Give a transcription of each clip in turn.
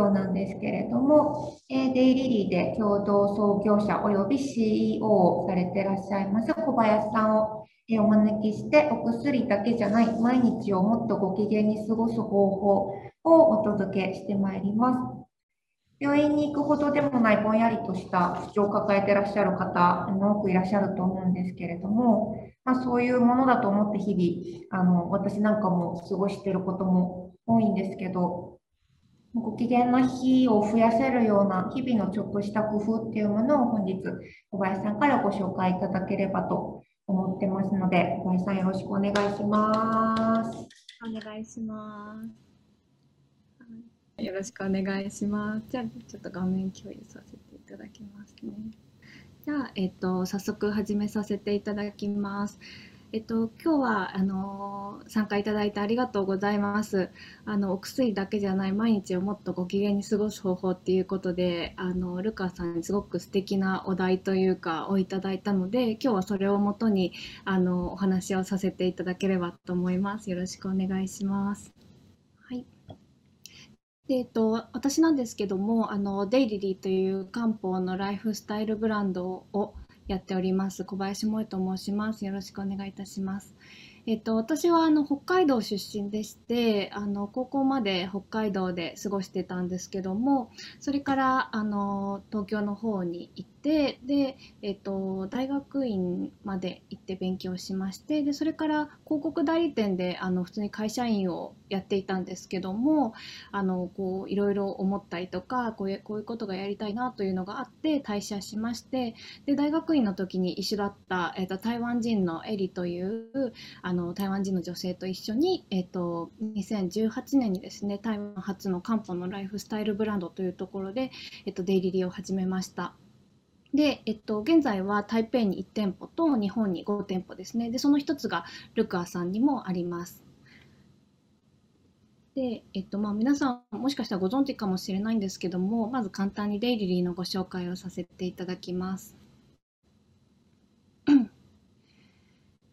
の授業なんですけれども、え、デイリリーで共同創業者及び CEO をされていらっしゃいます小林さんをお招きしてお薬だけじゃない毎日をもっとご機嫌に過ごす方法をお届けしてまいります。病院に行くほどでもないぼんやりとした不調を抱えていらっしゃる方多くいらっしゃると思うんですけれども、まあ、そういうものだと思って日々あの私なんかも過ごしていることも多いんですけどご機嫌な日を増やせるような日々のちょっとした工夫っていうものを本日小林さんからご紹介いただければと思ってますので小林さんよろしくお願いします。お願いします。よろしくお願いします。じゃあ、ちょっと画面共有させていただきますね。じゃあ、えっと、早速始めさせていただきます。えっと、今日はあの参加いただいてありがとうございます。あのお薬だけじゃない毎日をもっとご機嫌に過ごす方法っていうことで、あのルカさんにすごく素敵なお題というかをいただいたので、今日はそれをもとにあのお話をさせていただければと思います。よろしくお願いします。でえっと、私なんですけどもあのデイリリーという漢方のライフスタイルブランドをやっております。小林萌と申します。よろしくお願いいたします。えっと、私はあの北海道出身でしてあの高校まで北海道で過ごしてたんですけどもそれからあの東京の方に行ってで、えっと、大学院まで行って勉強しましてでそれから広告代理店であの普通に会社員をやっていたんですけどもあのこういろいろ思ったりとかこういうこういうことがやりたいなというのがあって退社しましてで大学院の時に一緒だった、えっと、台湾人のエリというあの台湾人の女性と一緒に、えっと、2018年にですね台湾初の漢方のライフスタイルブランドというところで、えっと、デイリリーを始めました。で、えっと、現在は台北に1店舗と日本に5店舗ですね。で、その1つがルクアさんにもあります。で、えっと、まあ、皆さんもしかしたらご存知かもしれないんですけども、まず簡単にデイリリーのご紹介をさせていただきます。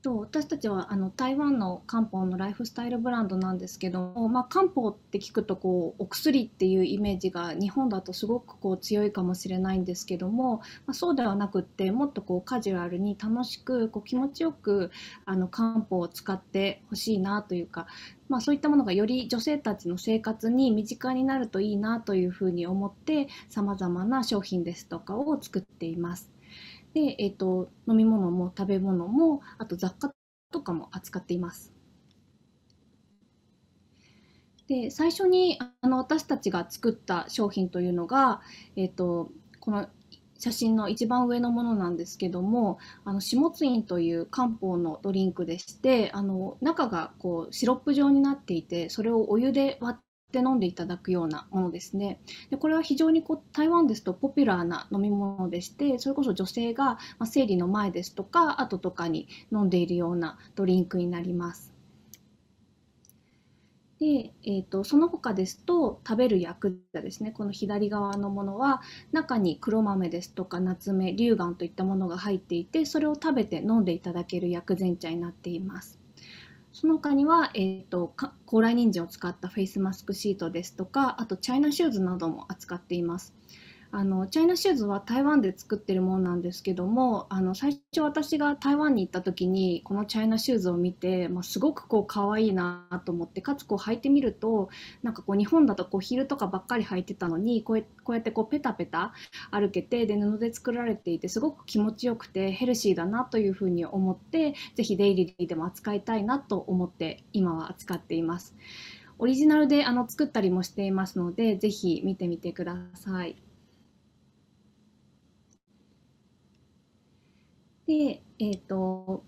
と私たちはあの台湾の漢方のライフスタイルブランドなんですけども、まあ、漢方って聞くとこうお薬っていうイメージが日本だとすごくこう強いかもしれないんですけども、まあ、そうではなくってもっとこうカジュアルに楽しくこう気持ちよくあの漢方を使ってほしいなというか、まあ、そういったものがより女性たちの生活に身近になるといいなというふうに思ってさまざまな商品ですとかを作っています。で、えーと、飲み物も食べ物もあと雑貨とかも扱っています。で最初にあの私たちが作った商品というのが、えーと、この写真の一番上のものなんですけどもあのシモツインという漢方のドリンクでしてあの中がこうシロップ状になっていてそれをお湯で割って飲んでいただくようなものですね。でこれは非常にこう台湾ですとポピュラーな飲み物でしてそれこそ女性が、ま、生理の前ですとか後とかに飲んでいるようなドリンクになります。で、えーと、その他ですと食べる薬剤ですねこの左側のものは中に黒豆ですとか夏目龍眼といったものが入っていてそれを食べて飲んでいただける薬膳茶になっています。その他には、えーと、高麗人参を使ったフェイスマスクシートですとかあとチャイナシューズなども扱っています。あのチャイナシューズは台湾で作ってるものなんですけどもあの最初私が台湾に行った時にこのチャイナシューズを見て、まあ、すごくこう可愛いなと思ってかつこう履いてみるとなんかこう日本だとこうヒールとかばっかり履いてたのにこうこうやってこうペタペタ歩けてで布で作られていてすごく気持ちよくてヘルシーだなというふうに思ってぜひデイリーでも扱いたいなと思って今は扱っています。オリジナルであの作ったりもしていますのでぜひ見てみてください。で、え、ー、と、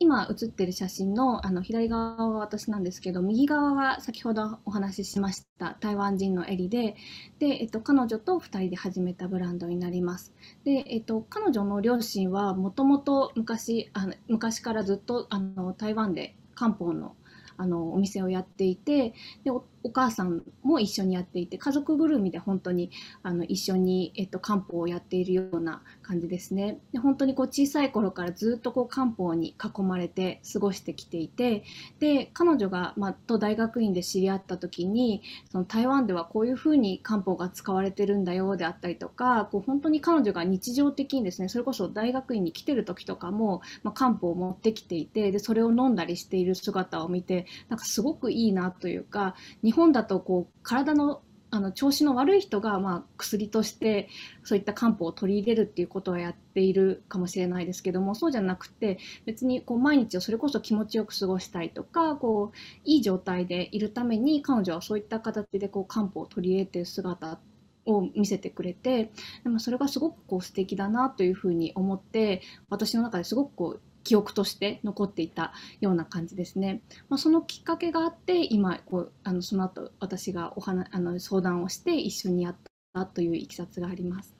今写ってる写真のあの左側は私なんですけど右側は先ほどお話ししました台湾人のエリでで、えっと、彼女と2人で始めたブランドになります。で、えっと、彼女の両親はもともと昔あの昔からずっとあの台湾で漢方のあのお店をやっていてでお母さんも一緒にやっていて家族ぐるみで本当にあの一緒に、えっと、漢方をやっているような感じですね。で本当にこう小さい頃からずっとこう漢方に囲まれて過ごしてきていてで彼女が、ま、と大学院で知り合った時にその台湾ではこういうふうに漢方が使われてるんだよであったりとかこう本当に彼女が日常的にですねそれこそ大学院に来てる時とかも、ま、漢方を持ってきていてでそれを飲んだりしている姿を見てなんかすごくいいなというか日本だとこう体のあの調子の悪い人がまあ薬としてそういった漢方を取り入れるっていうことはやっているかもしれないですけどもそうじゃなくて別にこう毎日をそれこそ気持ちよく過ごしたいとかこういい状態でいるために彼女はそういった形でこう漢方を取り入れてる姿を見せてくれてでもそれがすごくこう素敵だなというふうに思って私の中ですごくこう記憶として残っていたような感じですね。まあ、そのきっかけがあって今こうあのその後私がお話あの相談をして一緒にやったといういきさつがあります。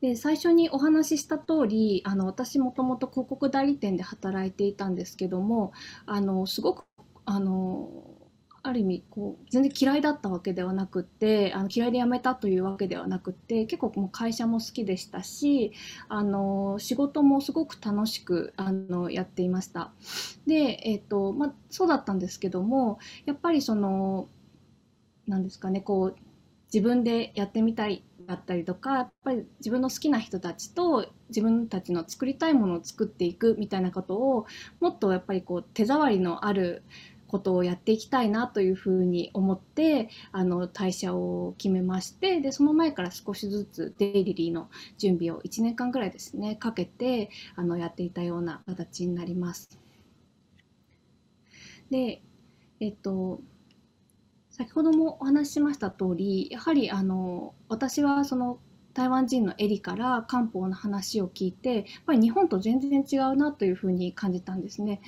で最初にお話しした通りあの私もともと広告代理店で働いていたんですけどもあのすごくあのある意味こう全然嫌いだったわけではなくてあの嫌いで辞めたというわけではなくて結構もう会社も好きでしたしあの仕事もすごく楽しくあのやっていました。で、えーとまあ、そうだったんですけどもやっぱりその何ですかねこう自分でやってみたいだったりとかやっぱり自分の好きな人たちと自分たちの作りたいものを作っていくみたいなことをもっとやっぱりこう手触りのあることをやっていきたいなというふうに思ってあの退社を決めましてでその前から少しずつデイリリーの準備を1年間ぐらいですねかけてあのやっていたような形になります。でえっと先ほどもお話ししました通りやはりあの私はその台湾人のエリから漢方の話を聞いてやっぱり日本と全然違うなというふうに感じたんですね。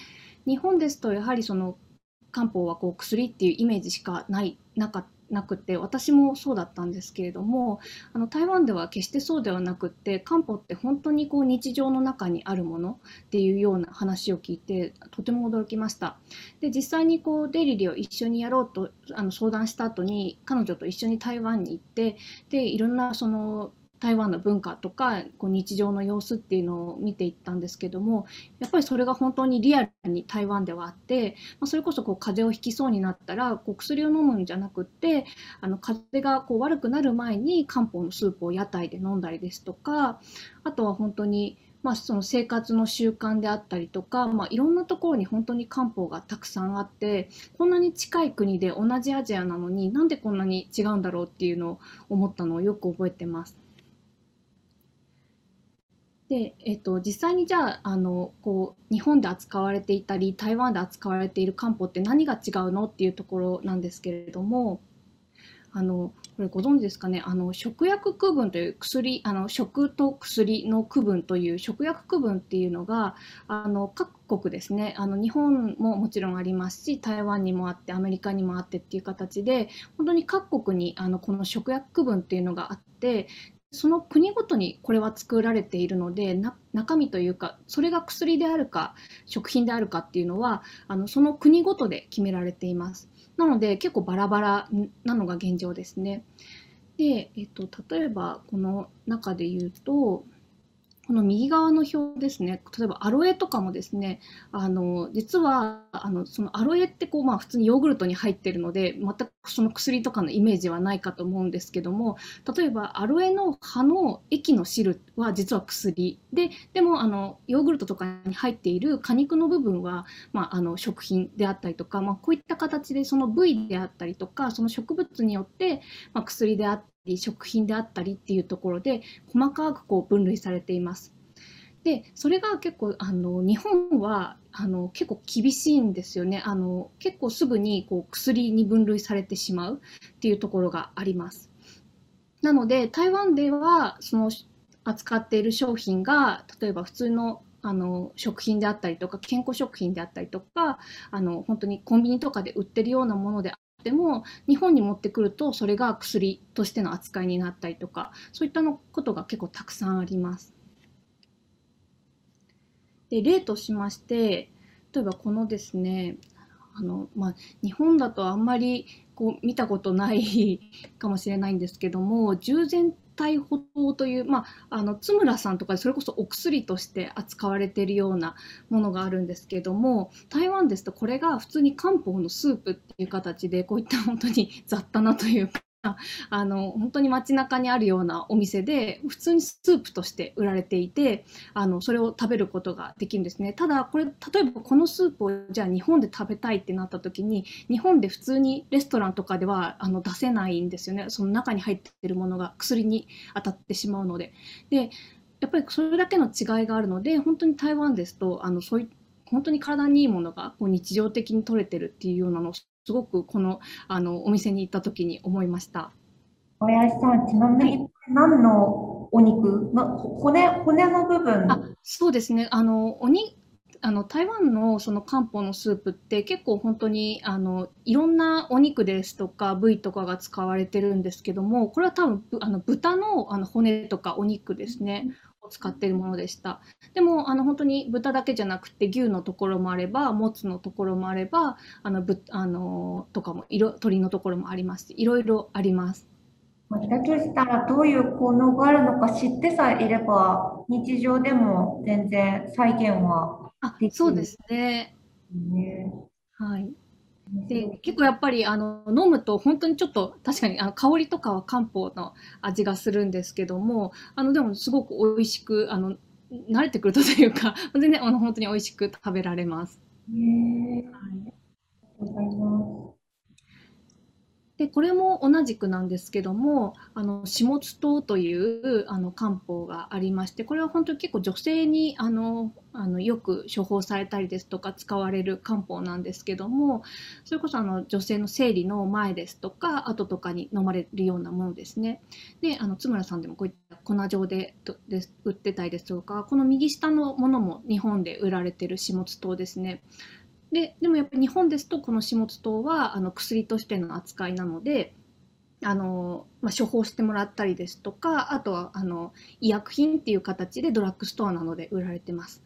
日本ですとやはりその漢方はこう薬っていうイメージしかないなかなくて私もそうだったんですけれどもあの台湾では決してそうではなくって漢方って本当にこう日常の中にあるものっていうような話を聞いてとても驚きました。で実際にこうデリリを一緒にやろうとあの相談した後に彼女と一緒に台湾に行ってでいろんなその台湾の文化とかこう日常の様子っていうのを見ていったんですけどもやっぱりそれが本当にリアルに台湾ではあって、まあ、それこそこう風邪をひきそうになったらこう薬を飲むんじゃなくってあの風邪がこう悪くなる前に漢方のスープを屋台で飲んだりですとかあとは本当にまあ、その生活の習慣であったりとか、まあ、いろんなところに本当に漢方がたくさんあってこんなに近い国で同じアジアなのになんでこんなに違うんだろうっていうのを思ったのをよく覚えてます。で、えっと、実際にじゃああのこう日本で扱われていたり台湾で扱われている漢方って何が違うのっていうところなんですけれどもあのこれご存知ですかね？あの食薬区分という薬あの食と薬の区分という食薬区分っていうのがあの各国ですね。あの日本ももちろんありますし台湾にもあってアメリカにもあってっていう形で本当に各国にあのこの食薬区分っていうのがあってその国ごとにこれは作られているので中身というかそれが薬であるか食品であるかっていうのはあのその国ごとで決められています。なので結構バラバラなのが現状ですね。で、えっと、例えばこの中で言うとこの右側の表ですね、例えばアロエとかもですね、あの実はあのそのアロエってこう、まあ、普通にヨーグルトに入ってるので、全くその薬とかのイメージはないかと思うんですけども、例えばアロエの葉の液の汁は実は薬。で、でもあのヨーグルトとかに入っている果肉の部分は、まあ、あの食品であったりとか、まあ、こういった形でその部位であったりとか、その植物によって、まあ、薬であったり、り食品であったりっていうところで細かくこう分類されています。でそれが結構あの日本はあの結構厳しいんですよねあの結構すぐにこう薬に分類されてしまうっていうところがあります。なので台湾ではその扱っている商品が例えば普通のあの食品であったりとか健康食品であったりとかあの本当にコンビニとかで売ってるようなものででも日本に持ってくるとそれが薬としての扱いになったりとかそういったのことが結構たくさんあります。で例としまして例えばこのですねあの、まあ、日本だとあんまりこう見たことない かもしれないんですけども従前体補糖という、まあ、あの津村さんとかでそれこそお薬として扱われているようなものがあるんですけども台湾ですとこれが普通に漢方のスープっていう形でこういった本当に雑多なというかあの本当に街中にあるようなお店で普通にスープとして売られていてあのそれを食べることができるんですね。ただこれ例えばこのスープをじゃあ日本で食べたいってなった時に日本で普通にレストランとかではあの出せないんですよね。その中に入っているものが薬に当たってしまうので。でやっぱりそれだけの違いがあるので本当に台湾ですとあのそうい本当に体にいいものがこう日常的に取れてるっていうようなのをすごくこのあのお店に行った時に思いました。小林さん、ちなみに何のお肉、ま、骨骨の部分。あそうですね。あのおにあの台湾のその漢方のスープって結構本当にあのいろんなお肉ですとか部位とかが使われてるんですけどもこれは多分あの豚のあの骨とかお肉ですね使っているものでした。でもあの本当に豚だけじゃなくて牛のところもあればもつのところもあればあのぶあのとかも色鶏のところもありますしいろいろあります。だとしたらどういう効能があるのか知ってさえいれば日常でも全然再現はできる。そうですね。ねはい。で結構やっぱりあの飲むと本当にちょっと確かにあの香りとかは漢方の味がするんですけどもあのでもすごく美味しくあの慣れてくるとというか 全然あの本当に美味しく食べられます。はい、ありがとうございます。でこれも同じくなんですけどもあの下津糖というあの漢方がありましてこれは本当に結構女性にあのあのよく処方されたりですとか使われる漢方なんですけどもそれこそあの女性の生理の前ですとか後とかに飲まれるようなものですね。であの津村さんでもこういった粉状でで売ってたりですとかこの右下のものも日本で売られてる下津糖ですね。ででもやっぱり日本ですとこの始末糖はあの薬としての扱いなのであの、まあ、処方してもらったりですとかあとはあの医薬品っていう形でドラッグストアなどで売られてます。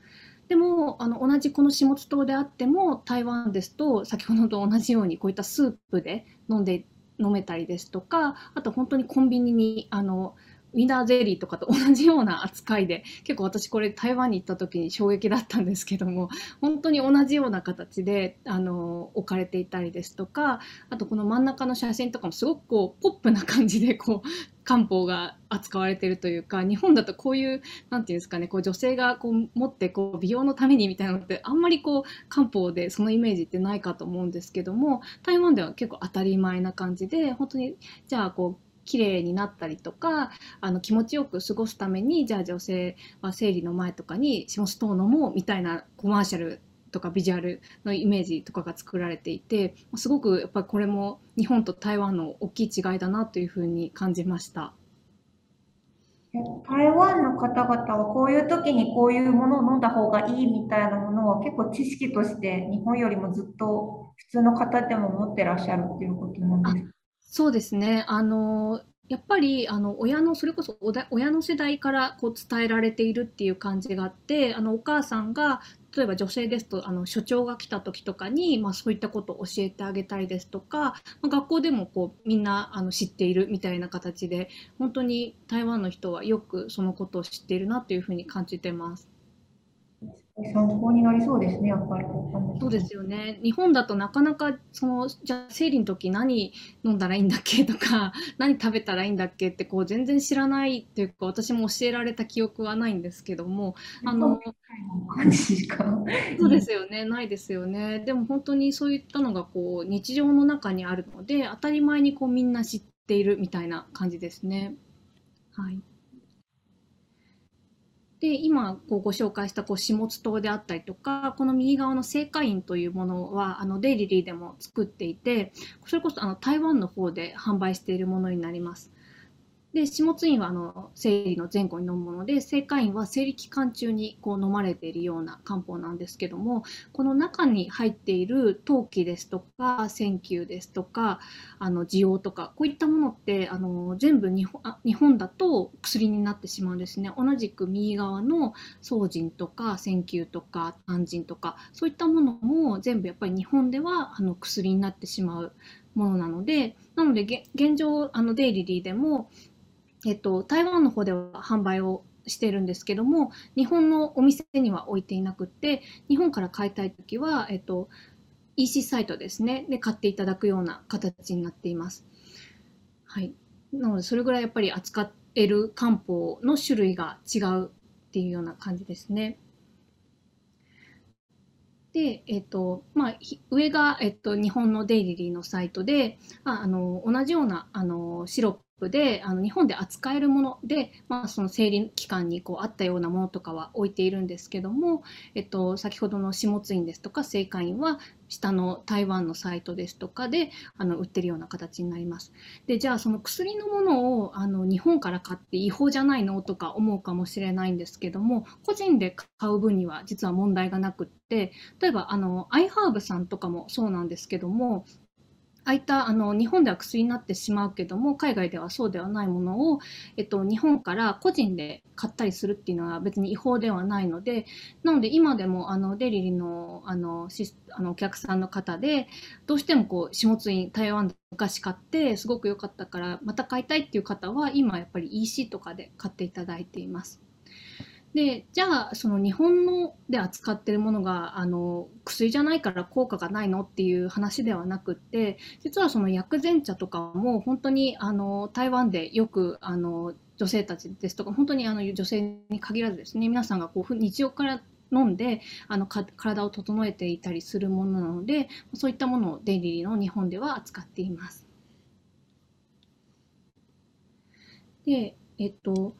でもあの同じこの始末糖であっても台湾ですと先ほどと同じようにこういったスープで飲んで飲めたりですとかあと本当にコンビニにあのウィナーゼリーとかと同じような扱いで 結構私これ台湾に行った時に衝撃だったんですけども本当に同じような形であの置かれていたりですとかあとこの真ん中の写真とかもすごくこうポップな感じでこう漢方が扱われてるというか日本だとこういう何て言うんですかねこう女性がこう持ってこう美容のためにみたいなのってあんまりこう漢方でそのイメージってないかと思うんですけども台湾では結構当たり前な感じで本当にじゃあこう綺麗になったりとかあの気持ちよく過ごすためにじゃあ女性は生理の前とかにシモストを飲もうみたいなコマーシャルとかビジュアルのイメージとかが作られていてすごくやっぱりこれも日本と台湾の大きい違いだなというふうに感じました。台湾の方々はこういう時にこういうものを飲んだ方がいいみたいなものは結構知識として日本よりもずっと普通の方でも持ってらっしゃるっていうことなんですか？そうですね。あの、やっぱり、あの、親の、それこそ親の世代からこう伝えられているっていう感じがあって、あの、お母さんが、例えば女性ですと、あの、所長が来た時とかに、まあ、そういったことを教えてあげたりですとか、まあ、学校でもこう、みんな、あの、知っているみたいな形で、本当に台湾の人はよくそのことを知っているなというふうに感じてます。参考になりそうですね、やっぱり。そうですよね。日本だとなかなか、その、じゃあ生理の時何飲んだらいいんだっけとか、何食べたらいいんだっけって、こう、全然知らないっていうか、私も教えられた記憶はないんですけども、あの、そうですよね、ないですよね。でも本当にそういったのが、こう、日常の中にあるので、当たり前にこう、みんな知っているみたいな感じですね。はい。で今こうご紹介したこう下津島であったりとかこの右側の聖火院というものはあのデイリリーでも作っていてそれこそあの台湾の方で販売しているものになります。で、下津院はあの生理の前後に飲むもので、正会員は生理期間中にこう飲まれているような漢方なんですけども、この中に入っている陶器ですとか、線球ですとか、あの滋養とか、こういったものってあの全部日本あ日本だと薬になってしまうんですね。同じく右側の宗腎とか線球とか肝腎とか、そういったものも全部やっぱり日本ではあの薬になってしまうものなので、なので現状、あのデイリリーでもえっと、台湾の方では販売をしてるんですけども、日本のお店には置いていなくって、日本から買いたいときは、えっと、EC サイトですね、で買っていただくような形になっています。はい。なので、それぐらいやっぱり扱える漢方の種類が違うっていうような感じですね。で、えっと、まあ、上が、えっと、日本のデイリリーのサイトで、ああの、同じような、あの、シロップであの日本で扱えるもので、まあ、その生理期間にこうあったようなものとかは置いているんですけども、えっと、先ほどの下津院ですとか正会員は下の台湾のサイトですとかであの売ってるような形になります。でじゃあその薬のものをあの日本から買って違法じゃないのとか思うかもしれないんですけども個人で買う分には実は問題がなくって例えばあのアイハーブさんとかもそうなんですけどもあいったあの日本では薬になってしまうけども海外ではそうではないものを、えっと、日本から個人で買ったりするっていうのは別に違法ではないのでなので今でもあのデリリのあのあのお客さんの方でどうしてもこう下津院台湾で昔買ってすごく良かったからまた買いたいっていう方は今やっぱり EC とかで買っていただいています。でじゃあその日本ので扱ってるものがあの薬じゃないから効果がないのっていう話ではなくって実はその薬膳茶とかも本当にあの台湾でよくあの女性たちですとか本当にあの女性に限らずですね皆さんがこう日常から飲んであの体を整えていたりするものなのでそういったものをデイリーの日本では扱っています。でえっと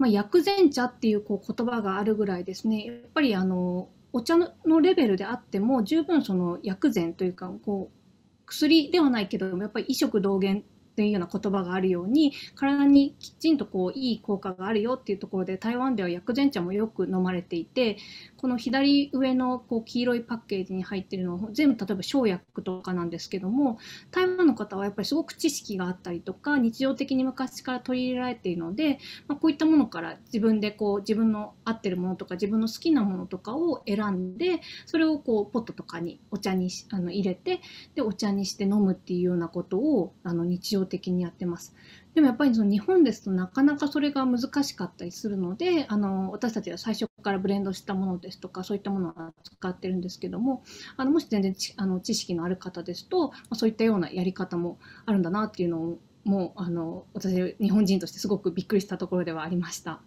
まあ、薬膳茶っていうこう言葉があるぐらいですね。やっぱりあのお茶のレベルであっても十分その薬膳というかこう薬ではないけどもやっぱり医食同源というような言葉があるように体にきちんとこういい効果があるよっていうところで台湾では薬膳茶もよく飲まれていてこの左上のこう黄色いパッケージに入ってるのは全部例えば生薬とかなんですけども台湾の方はやっぱりすごく知識があったりとか日常的に昔から取り入れられているので、まあ、こういったものから自分でこう自分の合ってるものとか自分の好きなものとかを選んでそれをこうポットとかにお茶にあの入れてでお茶にして飲むっていうようなことをあの日常的にやってます。でもやっぱりその日本ですとなかなかそれが難しかったりするのであの私たちは最初からブレンドしたものですとかそういったものを使ってるんですけどもあのもし全然あの知識のある方ですとまあそういったようなやり方もあるんだなっていうのをもうあの私日本人としてすごくびっくりしたところではありました。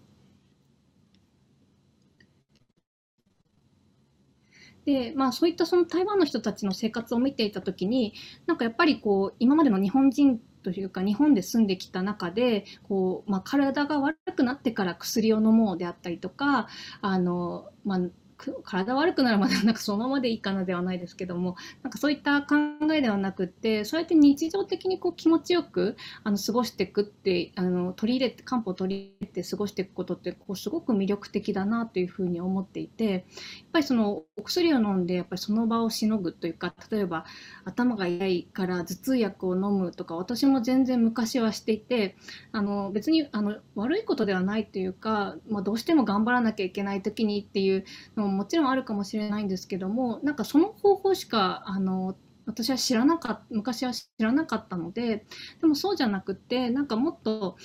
でまあ、そういったその台湾の人たちの生活を見ていた時になんかやっぱりこう今までの日本人というか日本で住んできた中でこう、まあ、体が悪くなってから薬を飲もうであったりとかあの、まあ、体悪くなるまでは なんかそのままでいいかなではないですけどもなんかそういった考えではなくってそうやって日常的にこう気持ちよくあの過ごしていくってあの取り入れて漢方を取り入れて過ごしていくことってこうすごく魅力的だなというふうに思っていてやっぱりそのお薬を飲んでやっぱりその場をしのぐというか例えば頭が痛いから頭痛薬を飲むとか私も全然昔はしていてあの別にあの悪いことではないというか、まあ、どうしても頑張らなきゃいけない時にっていうのももちろんあるかもしれないんですけどもなんかその方法しかあの私は知らなかった昔は知らなかったのででもそうじゃなくてなんかもっと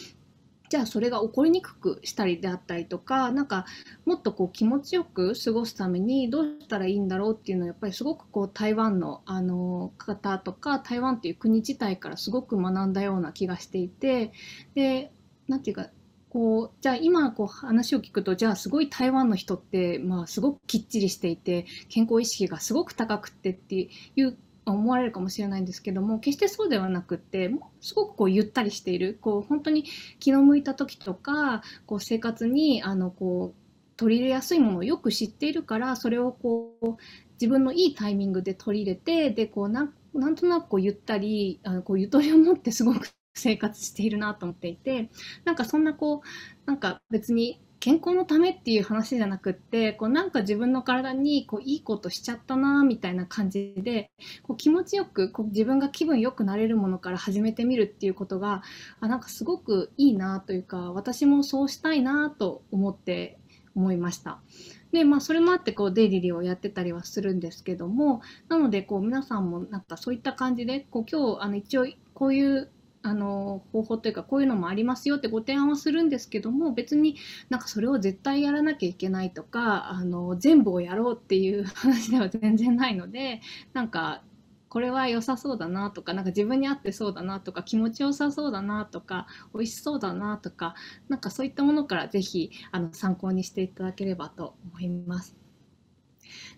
じゃあそれが起こりにくくしたりであったりとかなんかもっとこう気持ちよく過ごすためにどうしたらいいんだろうっていうのはやっぱりすごくこう台湾のあの方とか台湾っていう国自体からすごく学んだような気がしていてでなんていうかこうじゃあ今こう話を聞くとじゃあすごい台湾の人って、まあ、すごくきっちりしていて健康意識がすごく高くてっていう思われるかもしれないんですけども決してそうではなくってすごくこうゆったりしている。こう本当に気の向いた時とかこう生活にあのこう取り入れやすいものをよく知っているからそれをこう自分のいいタイミングで取り入れてでこうなんなんとなくこうゆったりあのこうゆとりを持ってすごく生活しているなと思っていてなんかそんなこうなんか別に健康のためっていう話じゃなくってこうなんか自分の体にこういいことしちゃったなみたいな感じでこう気持ちよくこう自分が気分よくなれるものから始めてみるっていうことがあなんかすごくいいなというか私もそうしたいなと思って思いました。でまあそれもあってこうデイリリーをやってたりはするんですけどもなのでこう皆さんもなんかそういった感じでこう今日あの一応こういうあの方法というかこういうのもありますよってご提案はするんですけども別になんかそれを絶対やらなきゃいけないとかあの全部をやろうっていう話では全然ないのでなんかこれは良さそうだなとかなんか自分に合ってそうだなとか気持ちよさそうだなとか美味しそうだなとかなんかそういったものから是非あの参考にしていただければと思います。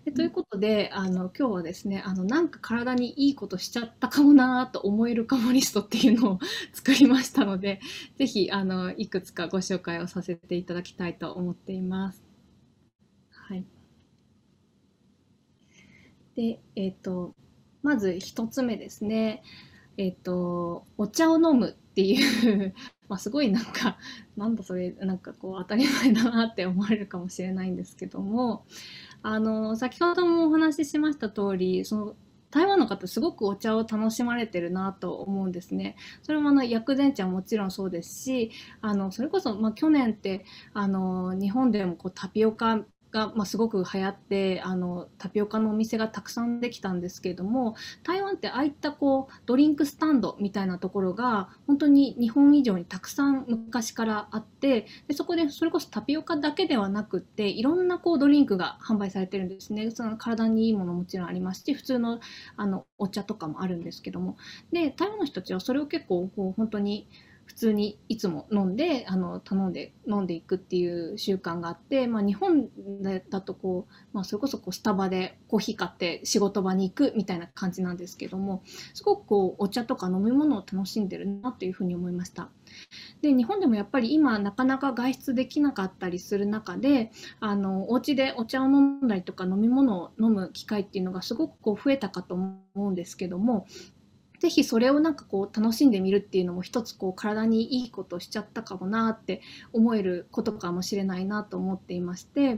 でということであの今日はですねあのなんか体にいいことしちゃったかもなと思えるかもリストっていうのを 作りましたので是非あのいくつかご紹介をさせていただきたいと思っています。はい、でえっ、ー、とまず1つ目ですね。えっ、ー、とお茶を飲むっていう まあ、すごいなんかなんだそれなんかこう当たり前だなって思われるかもしれないんですけどもあの先ほどもお話ししました通りその台湾の方すごくお茶を楽しまれてるなと思うんですね。それもあの薬膳茶もちろんそうですしあのそれこそ、まあ、去年ってあの日本でもこうタピオカが、まあ、すごく流行ってあのタピオカのお店がたくさんできたんですけれども台湾ってああいったこうドリンクスタンドみたいなところが本当に日本以上にたくさん昔からあってでそこでそれこそタピオカだけではなくっていろんなこうドリンクが販売されてるんですね。その体にいいものもちろんありますし普通のあのお茶とかもあるんですけども。で台湾の人たちはそれを結構こう本当に普通にいつも飲んであの頼んで飲んでいくっていう習慣があって、まあ、日本だとこう、まあ、それこそこうスタバでコーヒー買って仕事場に行くみたいな感じなんですけどもすごくこうお茶とか飲み物を楽しんでるなというふうに思いました。で日本でもやっぱり今なかなか外出できなかったりする中であのお家でお茶を飲んだりとか飲み物を飲む機会っていうのがすごくこう増えたかと思うんですけどもぜひそれをなんかこう楽しんでみるっていうのも一つこう体にいいことしちゃったかもなって思えることかもしれないなと思っていまして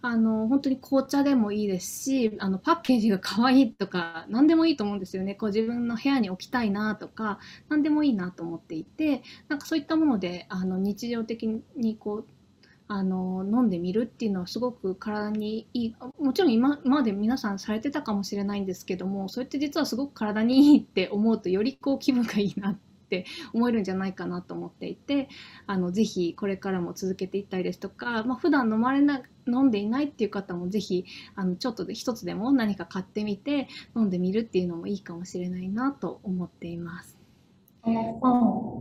あの本当に紅茶でもいいですしあのパッケージが可愛いとか何でもいいと思うんですよね。こう自分の部屋に置きたいなとか何でもいいなと思っていてなんかそういったものであの日常的にこうあの飲んでみるっていうのはすごく体にいいもちろん今まで皆さんされてたかもしれないんですけどもそれって実はすごく体にいいって思うとよりこう気分がいいなって思えるんじゃないかなと思っていてあのぜひこれからも続けていったりですとか、まあ、普段飲まれな飲んでいないっていう方もぜひあのちょっとで一つでも何か買ってみて飲んでみるっていうのもいいかもしれないなと思っています。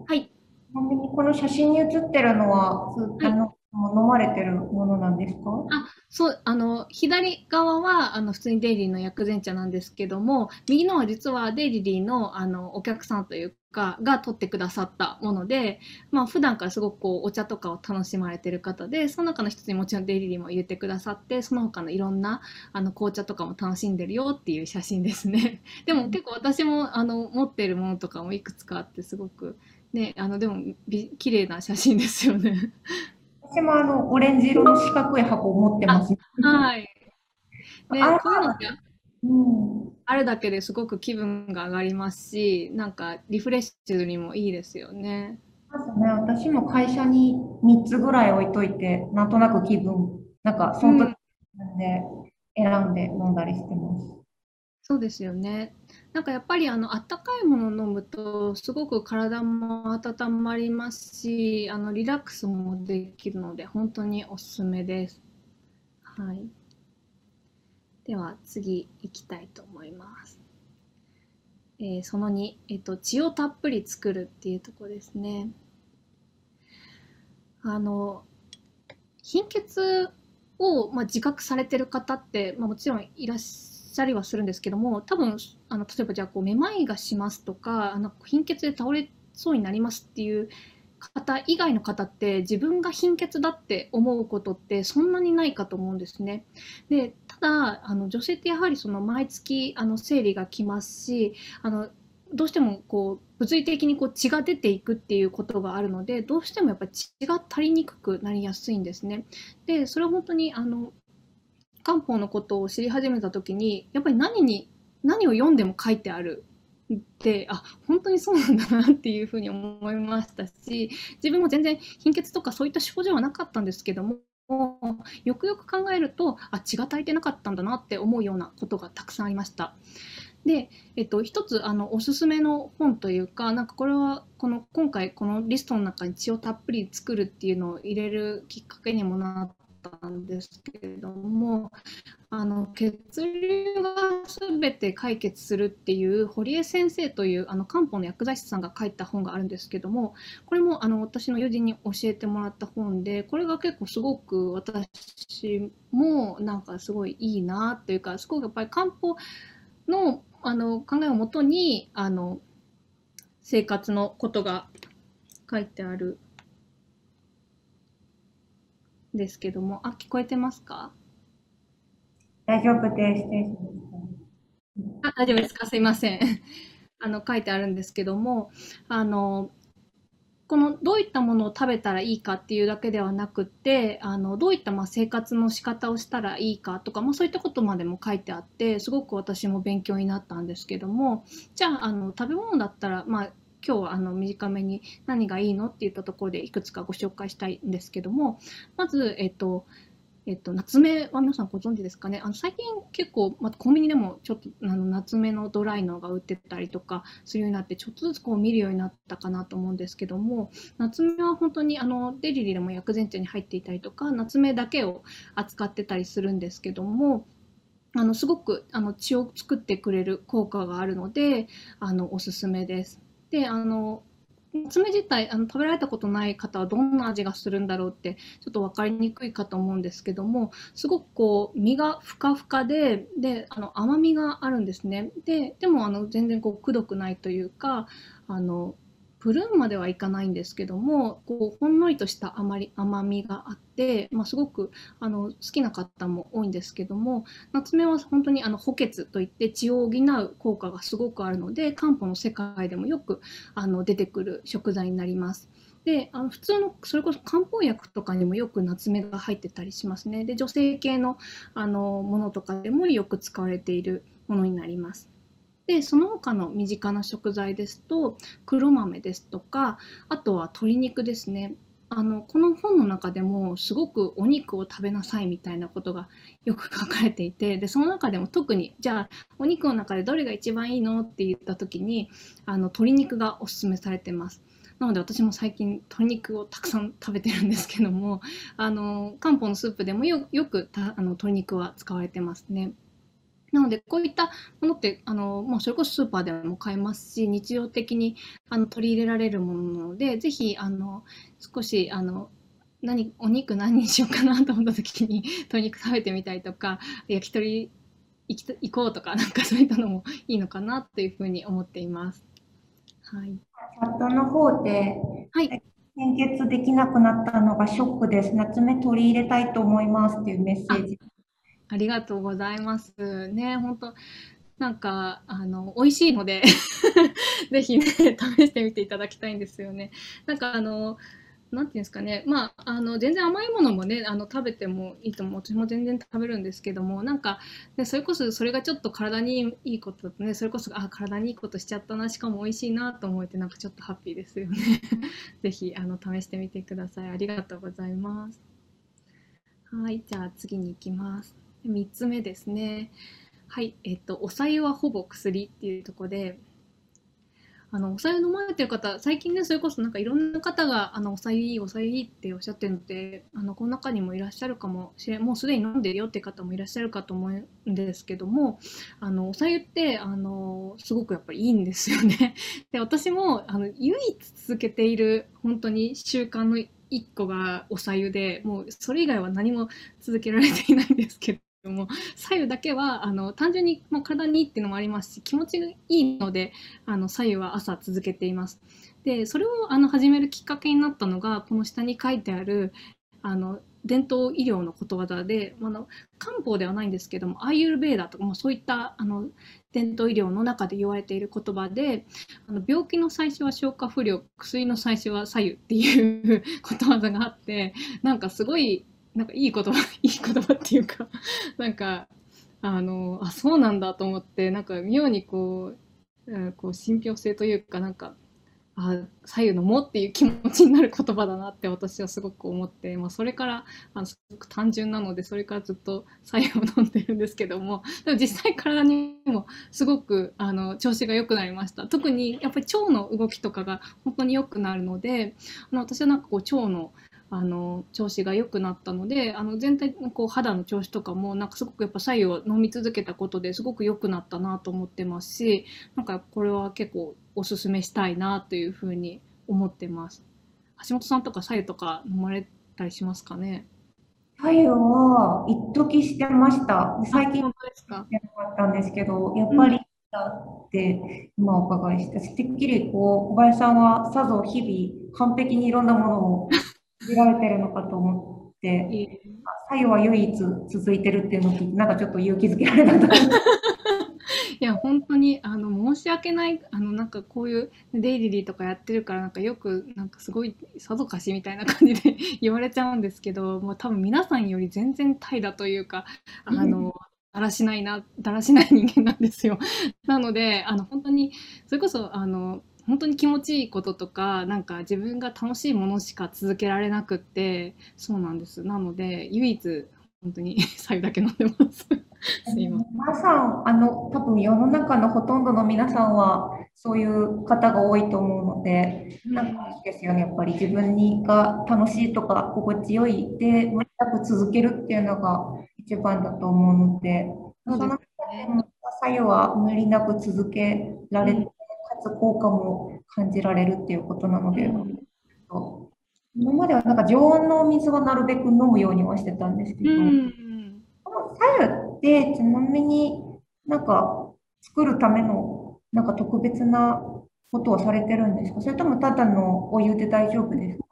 はい。ちなみにこの写真に写ってるのは、はい、あの飲まれてるものなんですか？あそうあの左側はあの普通にデイリーの薬膳茶なんですけども右のは実はデイリーのあのお客さんというかが取ってくださったもので、まあ普段からすごくこうお茶とかを楽しまれてる方でその中の一つにもちろんデイリーも入れてくださってその他のいろんなあの紅茶とかも楽しんでるよっていう写真ですね。でも結構私もあの持ってるものとかもいくつかあってすごくねあのでも綺麗な写真ですよね。私もあのオレンジ色の四角い箱を持ってます。はい。ね、こういうのって、うん、あるだけですごく気分が上がりますし、なんかリフレッシュにもいいですよね。ますね。私も会社に3つぐらい置いといて、なんとなく気分、なんかその時で選んで飲んだりしてます。そうですよね。なんかやっぱりあのあったかいものを飲むとすごく体も温まりますし、あのリラックスもできるので本当におすすめです。はい。では次いきたいと思います。えー、その2、えっと、血をたっぷり作るっていうとこですね。あの貧血を、まあ、自覚されてる方って、まあ、もちろんいらっしゃしたりはするんですけども多分あの例えばじゃあこうめまいがしますとかあの貧血で倒れそうになりますっていう方以外の方って自分が貧血だって思うことってそんなにないかと思うんですね。でただあの女性ってやはりその毎月あの生理が来ますしあのどうしてもこう物理的にこう血が出ていくっていうことがあるのでどうしてもやっぱり血が足りにくくなりやすいんですね。でそれは本当にあの漢方のことを知り始めた時にやっぱり何に何を読んでも書いてあるってあ本当にそうなんだなっていうふうに思いましたし自分も全然貧血とかそういった症状はなかったんですけどもよくよく考えるとあ血が足りてなかったんだなって思うようなことがたくさんありました。で、えっと、一つあのおすすめの本というかなんかこれはこの今回このリストの中に血をたっぷり作るっていうのを入れるきっかけにもなったんですけれどもあの血流が全て解決するっていう堀江先生というあの漢方の薬剤師さんが書いた本があるんですけどもこれもあの私の友人に教えてもらった本でこれが結構すごく私もなんかすごいいいなというかすごくやっぱり漢方のあの考えをもとにあの生活のことが書いてあるですけどもあ聞こえてますか？大丈夫です。あ大丈夫ですか？すいません。あの書いてあるんですけどもあのこのどういったものを食べたらいいかっていうだけではなくってあのどういったまあ生活の仕方をしたらいいかとか、まあ、そういったことまでも書いてあってすごく私も勉強になったんですけどもじゃああの食べ物だったら、まあ、今日はあの短めに何がいいのって言ったところでいくつかご紹介したいんですけどもまず、えっと、えっと、夏目は皆さんご存知ですかね？あの最近結構、ま、コンビニでもちょっとあの夏目のドライのが売ってたりとかするようになってちょっとずつこう見るようになったかなと思うんですけども夏目は本当にあのデリリでも薬膳茶に入っていたりとか夏目だけを扱ってたりするんですけどもあのすごくあの血を作ってくれる効果があるのであのおすすめです。であの爪自体あの食べられたことない方はどんな味がするんだろうってちょっと分かりにくいかと思うんですけどもすごくこう身がふかふかでであの甘みがあるんですね。ででもあの全然こうくどくないというかあのプルーンまではいかないんですけどもこうほんのりとした甘り甘みがあって、まあ、すごくあの好きな方も多いんですけども夏目は本当にあの補欠といって血を補う効果がすごくあるので漢方の世界でもよくあの出てくる食材になります。であの普通のそれこそ漢方薬とかにもよく夏目が入ってたりしますねで女性系のあのものとかでもよく使われているものになります。でその他の身近な食材ですと黒豆ですとかあとは鶏肉ですねあのこの本の中でもすごくお肉を食べなさいみたいなことがよく書かれていてでその中でも特にじゃあお肉の中でどれが一番いいのって言った時にあの鶏肉がおすすめされてます。なので私も最近鶏肉をたくさん食べてるんですけどもあの漢方のスープでもよくあの鶏肉は使われてますね。なので、こういったものって、あの、もうそれこそスーパーでも買えますし、日常的にあの取り入れられるものなので、ぜひ、あの、少し、あの、何、お肉何にしようかなと思った時に、鶏肉食べてみたりとか、焼き鳥行き行こうとか、なんかそういったのもいいのかなというふうに思っています。はい。チャットの方で、はい。献血できなくなったのがショックです。夏目取り入れたいと思いますっていうメッセージ。ありがとうございます。ね、本当なんか、あの、美味しいので ぜひね、試してみていただきたいんですよね。なんか、あの、なていうんですかね、まあ、あの全然甘いものもねあの食べてもいいと思う。私も全然食べるんですけどもなんか、ね、それこそそれがちょっと体にいいことだとね。それこそあ体にいいことしちゃったな。しかも美味しいなと思えてなんかちょっとハッピーですよね。ぜひあの試してみてください。ありがとうございます。はいじゃあ次に行きます。3つ目ですね。はい、えっと、おさゆはほぼ薬っていうところで、あの、おさゆ飲まれてる方、最近ね、それこそなんかいろんな方が、あの、おさゆいい、おさゆいいっておっしゃってるので、あの、この中にもいらっしゃるかもしれもうすでに飲んでるよって方もいらっしゃるかと思うんですけども、あの、おさゆって、あの、すごくやっぱりいいんですよね。で、私も、あの、唯一続けている、本当に習慣の一個がおさゆで、もうそれ以外は何も続けられていないんですけど、も左右だけはあの単純に、まあ、体にいいっていうのもありますし気持ちがいいのであの左右は朝続けています。でそれをあの始めるきっかけになったのがこの下に書いてあるあの伝統医療のことわざで、あの漢方ではないんですけどもアーユルベーダとかもそういったあの伝統医療の中で言われている言葉であの病気の最初は消化不良薬の最初は左右っていうことわざがあってなんかすごいなんかいい言葉 いい言葉っていうか なんかあのあそうなんだと思ってなんか妙にこう,、うん、こう信憑性というかなんかあ左右のもっていう気持ちになる言葉だなって私はすごく思って、まあ、それからあのすごく単純なのでそれからずっと左右を飲んでるんですけどもでも実際体にもすごくあの調子が良くなりました。特にやっぱり腸の動きとかが本当に良くなるのであの私はなんかこう腸のあの調子が良くなったのであの全体のこう肌の調子とかもなんかすごくやっぱ白湯を飲み続けたことですごく良くなったなと思ってますしなんかこれは結構おすすめしたいなというふうに思ってます。橋本さんとか白湯とか飲まれたりしますかね？白湯は一時してました。最近ですか？やなかったんですけど、やっぱり、だって今お伺いして、てっきりこう小林さんはさぞ日々完璧にいろんなものを見られてるのかと思って、作用は唯一続いてるっていうのを聞いて、なんかちょっと勇気づけられたと いや本当にあの申し訳ないあのなんかこういうデイリリーとかやってるからなんかよくなんかすごいさぞかしみたいな感じで 言われちゃうんですけどもう多分皆さんより全然怠惰というかあの、だらしないなだらしない人間なんですよ。なのであの本当にそれこそあの本当に気持ちいいこととかなんか自分が楽しいものしか続けられなくってそうなんです。なので唯一本当に 白湯だけ飲んでます。すいません。皆さんあの多分世の中のほとんどの皆さんはそういう方が多いと思うので、うん、なんかですよねやっぱり自分にが楽しいとか心地よいで全く続けるっていうのが一番だと思うのでその中でも白湯は無理なく続けられて、つ効果も感じられるっていうことなので、うん、今まではなんか常温のお水はなるべく飲むようにはしてたんですけど、うん、この左右ってちなみになんか作るためのなんか特別なことをされてるんですか？それともただのお湯で大丈夫ですか？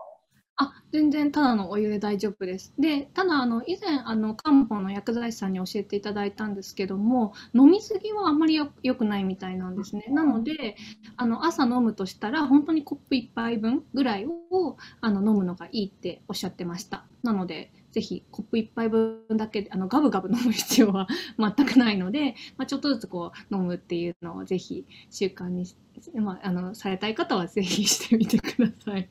全然ただのお湯で大丈夫です。で、ただあの以前あの漢方の薬剤師さんに教えていただいたんですけども、飲みすぎはあまり良くないみたいなんですね。なので、あの朝飲むとしたら本当にコップ1杯分ぐらいをあの飲むのがいいっておっしゃってました。なので、ぜひコップ1杯分だけあのガブガブ飲む必要は 全くないので、まあ、ちょっとずつこう飲むっていうのをぜひ習慣に、まあ、あのされたい方はぜひしてみてください。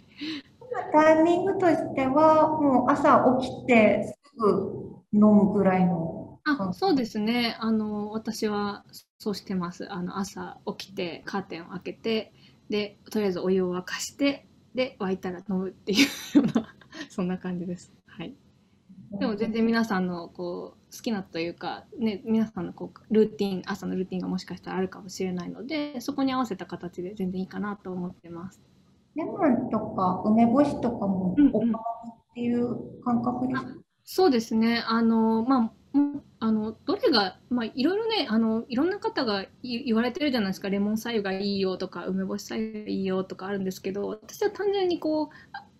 タイミングとしては、もう朝起きてすぐ飲むぐらいの。あ、そうですね。あの、私はそうしてます。あの、朝起きて、カーテンを開けて、で、とりあえずお湯を沸かして、で、沸いたら飲むっていうような、そんな感じです。はい。でも全然皆さんのこう好きなというか、ね、皆さんのこうルーティン朝のルーティンがもしかしたらあるかもしれないのでそこに合わせた形で全然いいかなと思ってます。レモンとか梅干しとかもお好みっていう感覚ですか、うんうん、そうですね。あの、まあ、あのどれが、まあ、いろいろねあのいろんな方が言われてるじゃないですか。レモン白湯がいいよとか梅干し白湯がいいよとかあるんですけど私は単純にこう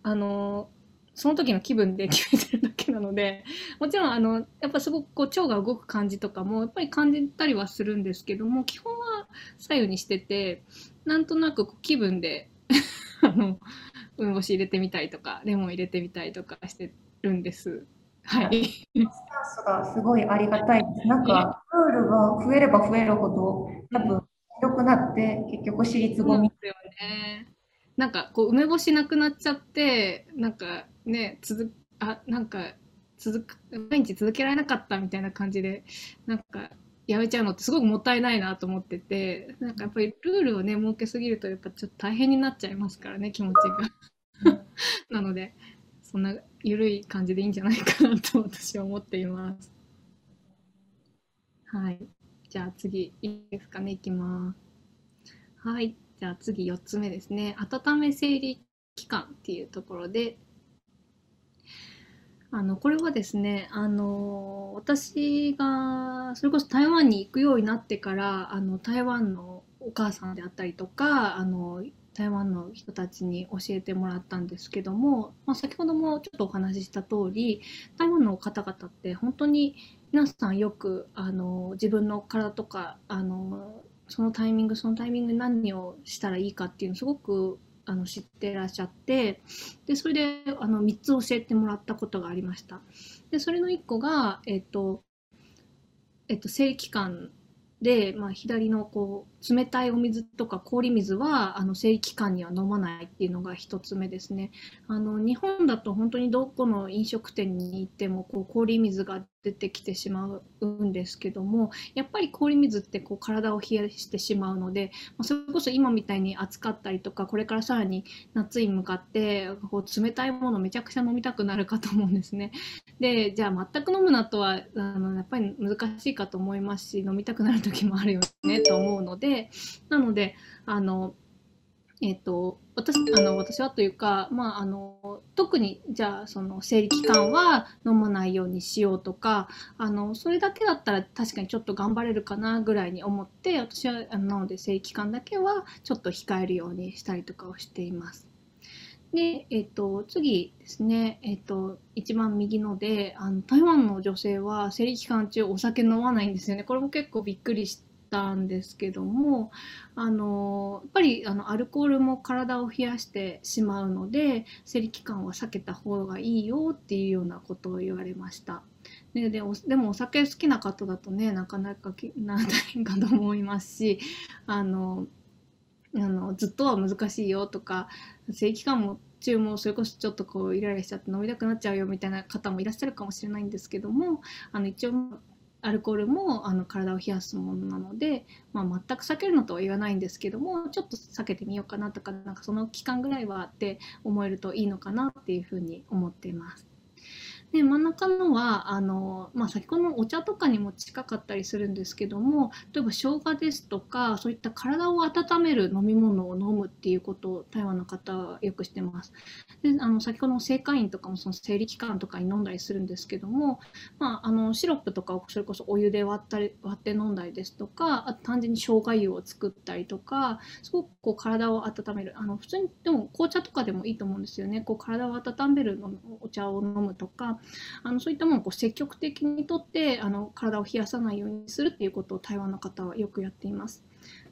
あのその時の気分で決めてるだけなのでもちろんあのやっぱすごくこう腸が動く感じとかもやっぱり感じたりはするんですけども基本は左右にしててなんとなく気分で梅干し入れてみたりとかレモン入れてみたりとかしてるんです。はい。スタンスがすごいありがたいです。なんかルールが増えれば増えるほど多分広くなって結局私立ごみ。ですよね。なんかこう梅干しなくなっちゃってなんかね続あなんか続く毎日続けられなかったみたいな感じでなんかやめちゃうのってすごくもったいないなと思っててなんかやっぱりルールをね設けすぎるとやっぱちょっと大変になっちゃいますからね気持ちが。なのでそんな緩い感じでいいんじゃないかなと私は思っています。はい。じゃあ次いいですかねいきます。はい。じゃあ次4つ目ですね。温め生理期間っていうところであのこれはですねあの私がそれこそ台湾に行くようになってからあの台湾のお母さんであったりとかあの台湾の人たちに教えてもらったんですけども、まあ、先ほどもちょっとお話しした通り台湾の方々って本当に皆さんよくあの自分の体とかあのそのタイミングそのタイミング何をしたらいいかっていうのすごくあの知ってらっしゃってでそれであの3つ教えてもらったことがありました。でそれの1個が、えっとえっと、生理期間で、まあ、左のこう冷たいお水とか氷水はあの生理期間には飲まないっていうのが1つ目ですね。あの日本だと本当にどこの飲食店に行ってもこう氷水が出てきてしまうんですけどもやっぱり氷水ってこう体を冷やしてしまうので、まあ、それこそ今みたいに暑かったりとかこれからさらに夏に向かってこう冷たいものめちゃくちゃ飲みたくなるかと思うんですね。でじゃあ全く飲むなとはあのやっぱり難しいかと思いますし飲みたくなる時もあるよねと思うのでなのであのえーと、私あの私はというか、まあ、あの特にじゃあその生理期間は飲まないようにしようとかあのそれだけだったら確かにちょっと頑張れるかなぐらいに思って私はあのなので生理期間だけはちょっと控えるようにしたりとかをしています。で、え、ー、と、次ですね、えっ、ー、と、一番右ので、あの、台湾の女性は生理期間中お酒飲まないんですよね。これも結構びっくりして、たんですけどもあのやっぱりあのアルコールも体を冷やしてしまうので生理期間は避けた方がいいよっていうようなことを言われました。でででもお酒好きな方だとねなかなか な大変かと思いますしあのあのずっとは難しいよとか生理期間も中もそれこそちょっとこうイライラしちゃって飲みたくなっちゃうよみたいな方もいらっしゃるかもしれないんですけどもあの一応アルコールもあの体を冷やすものなので、まあ、全く避けるのとは言わないんですけどもちょっと避けてみようかなとかなんかその期間ぐらいはって思えるといいのかなっていうふうに思っています。で真ん中のはあの、まあ、先ほどのお茶とかにも近かったりするんですけども例えば生姜ですとかそういった体を温める飲み物を飲むっていうことを台湾の方はよくしてます。であの先ほどの正会員とかもその生理期間とかに飲んだりするんですけども、まあ、あのシロップとかをそれこそお湯で割ったり割って飲んだりですとかあと単純に生姜湯を作ったりとかすごくこう体を温めるあの普通にでも紅茶とかでもいいと思うんですよねこう体を温めるお茶を飲むとかあのそういったものをこう積極的にとってあの体を冷やさないようにするっていうことを台湾の方はよくやっています。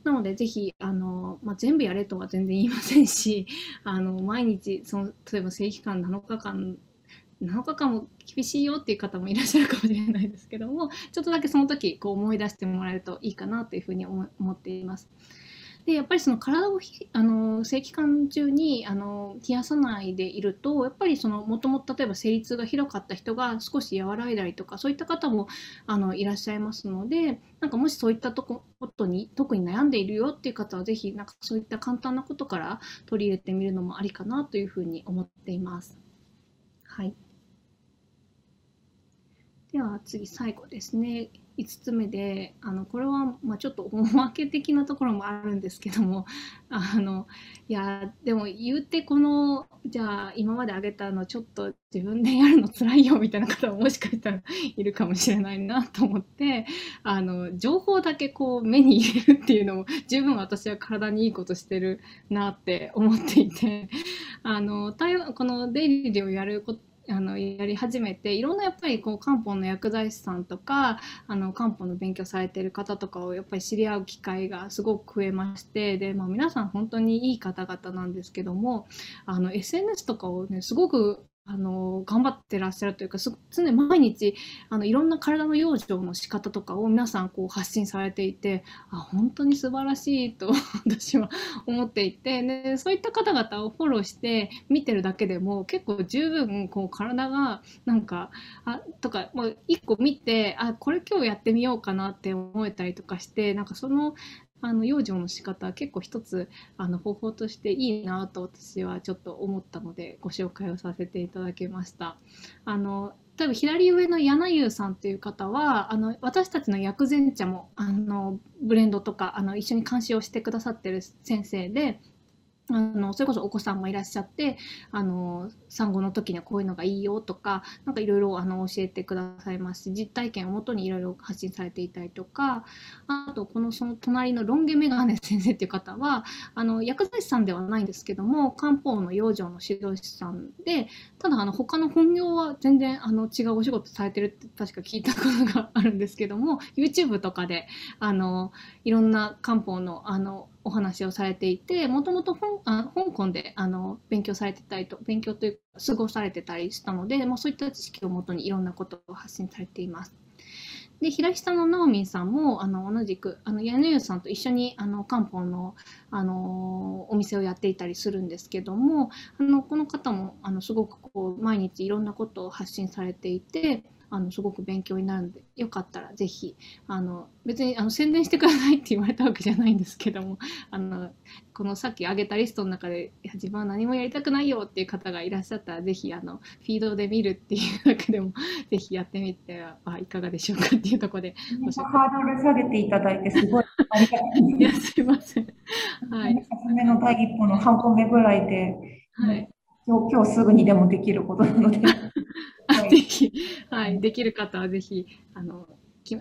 なので、ぜひ、あの、まあ、全部やれとは全然言いませんし、あの、毎日、その、例えば正規間7日間、7日間も厳しいよっていう方もいらっしゃるかもしれないですけども、ちょっとだけその時、こう思い出してもらえるといいかなというふうに思っています。でやっぱりその体をあの正規間中にあの冷やさないでいるとやっぱりそのもともと例えば生理痛がひどかった人が少し和らいだりとかそういった方もあのいらっしゃいますのでなんかもしそういったとこことに特に悩んでいるよっていう方は是非なんかそういった簡単なことから取り入れてみるのもありかなというふうに思っています。はいでは次最後ですね5つ目であのこれはまちょっとおまけ的なところもあるんですけども あのいやでも言うてこのじゃあ今まであげたのちょっと自分でやるの辛いよみたいな方ももしかしたらいるかもしれないなと思ってあの情報だけこう目に入れるっていうのも十分私は体にいいことしてるなって思っていてあのこのデイリーをやることあのやり始めていろんなやっぱりこう漢方の薬剤師さんとかあの漢方の勉強されてる方とかをやっぱり知り合う機会がすごく増えましてで、まあ、皆さん本当にいい方々なんですけどもあの SNS とかをねすごくあの頑張ってらっしゃるというか常に毎日あのいろんな体の養生の仕方とかを皆さんこう発信されていてあ本当に素晴らしいと 私は思っていて、ね、そういった方々をフォローして見てるだけでも結構十分こう体がなんかあとかもう一個見てあこれ今日やってみようかなって思えたりとかしてなんかそのあの養生の仕方結構一つあの方法としていいなと私はちょっと思ったのでご紹介をさせていただきました。あの例えば左上の柳優さんという方はあの私たちの薬膳茶もあのブレンドとかあの一緒に監視をしてくださってる先生であのそれこそお子さんもいらっしゃってあの産後の時にはこういうのがいいよとかなんかいろいろあの教えてくださいますし実体験をもとにいろいろ発信されていたりとかあとこのその隣のロン毛メガネ先生っていう方はあの薬剤師さんではないんですけども漢方の養生の指導士さんでただあの他の本業は全然あの違うお仕事されてるって確か聞いたことがあるんですけども YouTube とかであのいろんな漢方のあのお話をされていてもともと香港であの勉強されてたりと勉強というか過ごされてたりしたので、まあ、そういった知識をもとにいろんなことを発信されています。で平久のナオミンさんもあの同じくあのヤヌユさんと一緒にあの漢方のあのお店をやっていたりするんですけどもあのこの方もあのすごくこう毎日いろんなことを発信されていてあのすごく勉強になるのでよかったらぜひあの別にあの宣伝してくださいって言われたわけじゃないんですけども あのこのさっき挙げたリストの中で自分は何もやりたくないよっていう方がいらっしゃったらぜひあのフィードで見るっていうだけでも ぜひやってみてはいかがでしょうかっていうところでハードル下げていただいてすごいありがたい いやすいません。はい。初めの第一歩の半個目ぐらいで、はい、今日今日すぐにでもできることなのでぜひ、はい、できる方はぜひ、あの、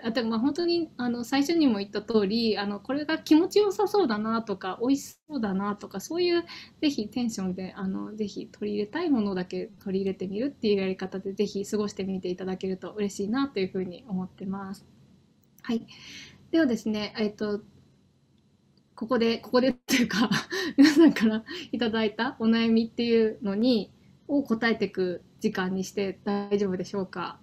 あとまあ本当にあの最初にも言った通りあのこれが気持ちよさそうだなとか美味しそうだなとかそういうぜひテンションであのぜひ取り入れたいものだけ取り入れてみるっていうやり方でぜひ過ごしてみていただけると嬉しいなというふうに思ってます。はい、ではですね、えっとここで ここでというか皆さんからいただいたお悩みっていうのにを答えていく時間にして大丈夫でしょうか？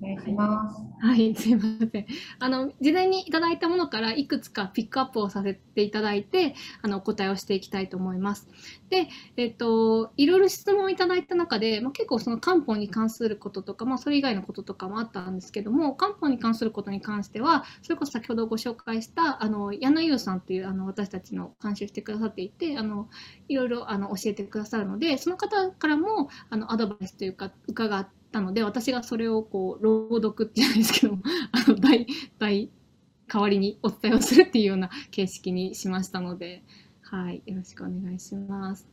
お願いします。はい、すいません。あの、事前にいただいたものからいくつかピックアップをさせていただいて、あの、お答えをしていきたいと思います。で、えっ、と、いろいろ質問をいただいた中で、まあ、結構その漢方に関することとか、まあ、それ以外のこととかもあったんですけども、漢方に関することに関しては、それこそ先ほどご紹介した、あの、柳優さんという、あの、私たちの監修してくださっていて、あの、いろいろ、あの、教えてくださるので、その方からも、あの、アドバイスというか、伺って、たので私がそれをこう朗読じゃないですけど あの代代代わりにお伝えをするっていうような形式にしましたので、はい、よろしくお願いします。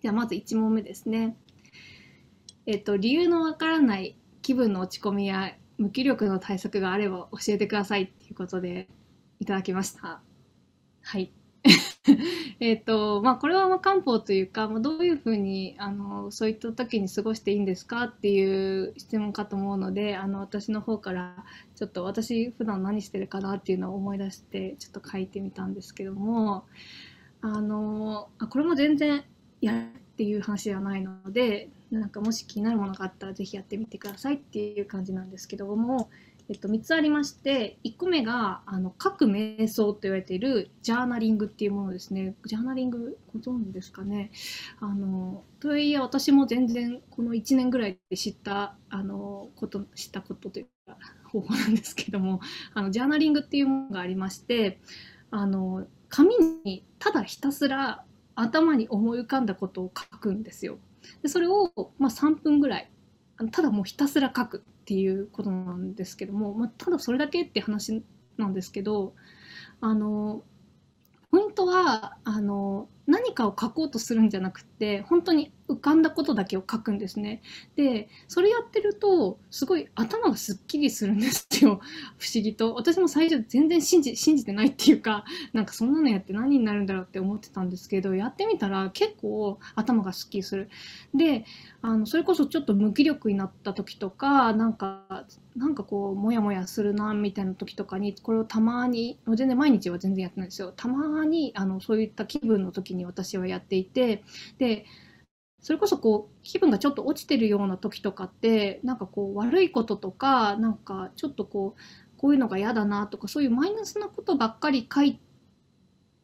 ではまず1問目ですね。えっと、理由のわからない気分の落ち込みや無気力の対策があれば教えてくださいっていうことでいただきました。はい。えっと、まあ、これはまあ漢方というか、まあ、どういうふうに、あの、そういった時に過ごしていいんですかっていう質問かと思うので、あの、私の方から、ちょっと私普段何してるかなっていうのを思い出して、ちょっと書いてみたんですけども、あの、これも全然やるっていう話ではないので、なんかもし気になるものがあったらぜひやってみてくださいっていう感じなんですけども、えっと、3つありまして1個目があの各瞑想と言われているジャーナリングっていうものですね。ジャーナリングご存知ですかね？あのとはいえ私も全然この1年ぐらいで知ったあのこと知ったことというか方法なんですけどもあのジャーナリングっていうものがありましてあの紙にただひたすら頭に思い浮かんだことを書くんですよ。でそれを、まあ、3分ぐらいただもうひたすら書く。っていうことなんですけども、まあ、ただそれだけって話なんですけどあのポイントはあの何かを書こうとするんじゃなくて本当に浮かんだことだけを書くんですね。でそれやってるとすごい頭がすっきりするんですよ 不思議と。私も最初全然信じ信じてないっていうかなんかそんなのやって何になるんだろうって思ってたんですけどやってみたら結構頭がすっきりする。であのそれこそちょっと無気力になった時とかなんかなんかこうモヤモヤするなみたいな時とかにこれをたまに全然毎日は全然やってないですよたまににあのそういった気分の時に私はやっていてでそれこそこう気分がちょっと落ちてるような時とかってなんかこう悪いこととかなんかちょっとこうこういうのが嫌だなとかそういうマイナスなことばっかり書い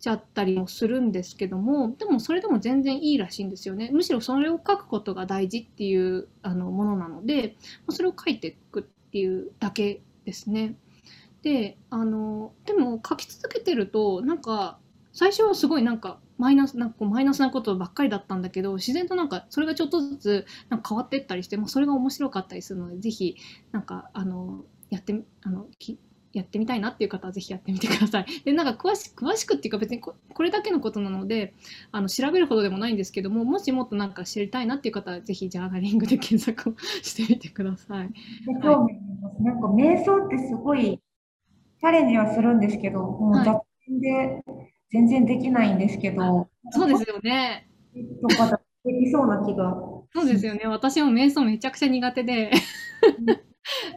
ちゃったりもするんですけどもでもそれでも全然いいらしいんですよねむしろそれを書くことが大事っていうあのものなのでそれを書いていくっていうだけですね。であのでも書き続けてるとなんか最初はすごいなんかマイナスなんかこうマイナスなことばっかりだったんだけど自然となんかそれがちょっとずつなんか変わっていったりして、まあ、それが面白かったりするのでぜひなんかあのやってあのきやってみたいなっていう方はぜひやってみてください。で、なんか詳し詳しくっていうか別にここれだけのことなので、あの調べるほどでもないんですけども、もしもっとなんか知りたいなっていう方はぜひジャーナリングで検索をしてみてください。興味あります。なんか瞑想ってすごいチャレンジはするんですけど、もう雑談で全然できないんですけど、そうですよね。とかできそうな気が。そうですよね。私も瞑想めちゃくちゃ苦手で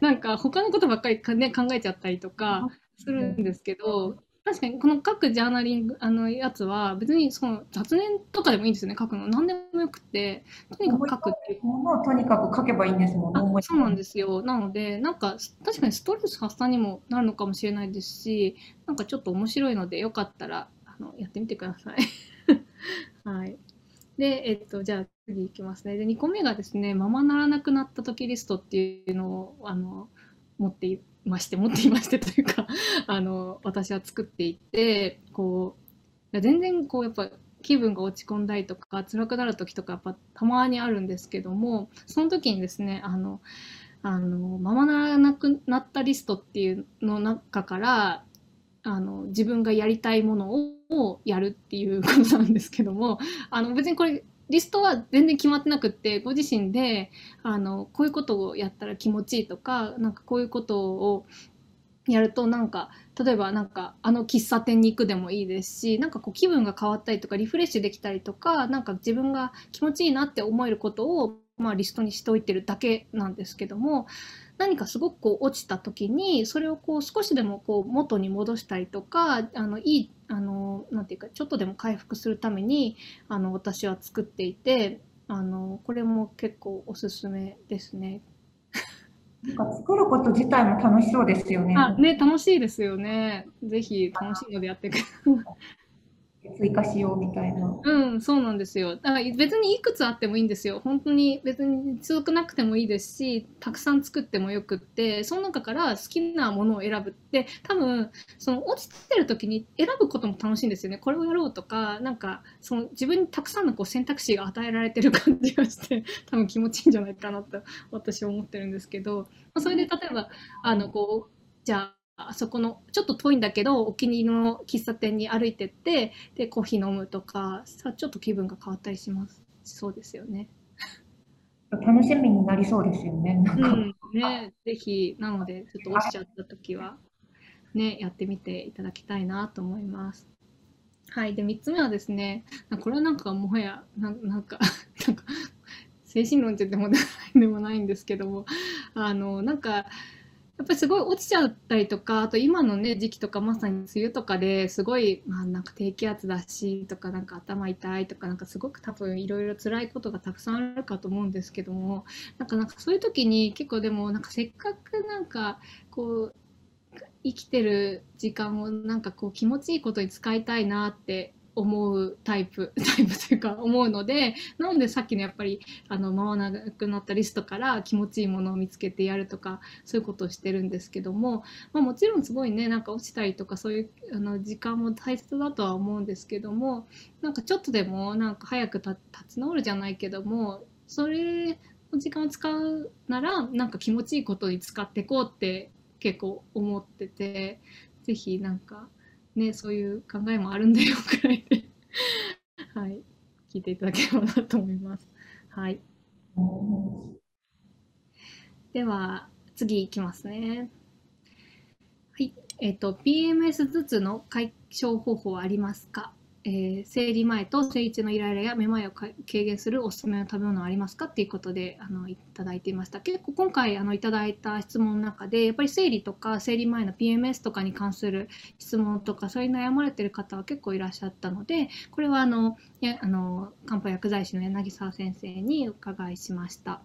なんか他のことばっかりか、ね、考えちゃったりとかするんですけど、確かにこの各ジャーナリングあのやつは別にその雑念とかでもいいんですよね書くの何でもよくてとにかく書くっていうものをとにかく書けばいいんですもんねそうなんですよなのでなんか確かにストレス発散にもなるのかもしれないですしなんかちょっと面白いのでよかったらのやってみてください はいで、えっと、じゃあ次いきますね。で、2個目がですね、ままならなくなった時リストっていうのを、あの、持っていまして、持っていましてというか、あの、私は作っていて、こう、全然こう、やっぱ気分が落ち込んだりとか、辛くなる時とか、やっぱたまにあるんですけども、その時にですね、あの、あの、ままならなくなったリストっていうの中から、あの自分がやりたいものをやるっていうことなんですけども あの別にこれリストは全然決まってなくってご自身であのこういうことをやったら気持ちいいとかなんかこういうことをやるとなんか例えばなんかあの喫茶店に行くでもいいですしなんかこう気分が変わったりとかリフレッシュできたりとかなんか自分が気持ちいいなって思えることを、まあ、リストにしておいてるだけなんですけども何かすごくこう落ちた時にそれをこう少しでもこう元に戻したりとかあのいいあのなんていうかちょっとでも回復するためにあの私は作っていてあのこれも結構おすすめですね。なんか作ること自体も楽しそうですよね。あね楽しいですよね。ぜひ楽しいのでやってください。追加しようみたいな。うん、そうなんですよ。だから別にいくつあってもいいんですよ。本当に別に強くなくてもいいですし、たくさん作ってもよくって、その中から好きなものを選ぶって、多分、その落ちてる時に選ぶことも楽しいんですよね。これをやろうとか、なんか、その自分にたくさんのこう選択肢が与えられてる感じがして、多分気持ちいいんじゃないかなと私は思ってるんですけど、それで例えば、あの、こう、じゃあ、あそこのちょっと遠いんだけどお気に入りの喫茶店に歩いてってでコーヒー飲むとかさちょっと気分が変わったりします。そうですよね。楽しみになりそうですよね。うん、ねぜひなのでちょっと落ちちゃった時はねやってみていただきたいなと思います。はい。で3つ目はですねこれはなんかもはやななんか なんか精神論って言っても でもないんですけどもあのなんかやっぱりすごい落ちちゃったりとかあと今のね時期とかまさに梅雨とかですごい、まあ、なんか低気圧だしとかなんか頭痛いとかなんかすごく多分いろいろ辛いことがたくさんあるかと思うんですけどもなんかなんかそういう時に結構でもなんかせっかくなんかこう生きてる時間をなんかこう気持ちいいことに使いたいなって思うタイプ タイプというか思うのでなのでさっきのやっぱりあの回らなくなったリストから気持ちいいものを見つけてやるとかそういうことをしてるんですけども、まあ、もちろんすごいねなんか落ちたりとかそういうあの時間も大切だとは思うんですけどもなんかちょっとでもなんか早く立ち直るじゃないけどもそれの時間を使うならなんか気持ちいいことに使っていこうって結構思ってて是非なんかね、そういう考えもあるんだよ くらいではい、聞いていただければなと思います。はい。では、次いきますね。はい。えっ、ー、と、PMS 頭痛の解消方法はありますか？えー、生理前と生理中のイライラやめまいを軽減するおすすめの食べ物はありますかっていうことであのいただいていました。結構今回あのいただいた質問の中でやっぱり生理とか生理前の PMS とかに関する質問とかそういう悩まれてる方は結構いらっしゃったのでこれはあのやあの漢方薬剤師の柳沢先生にお伺いしました。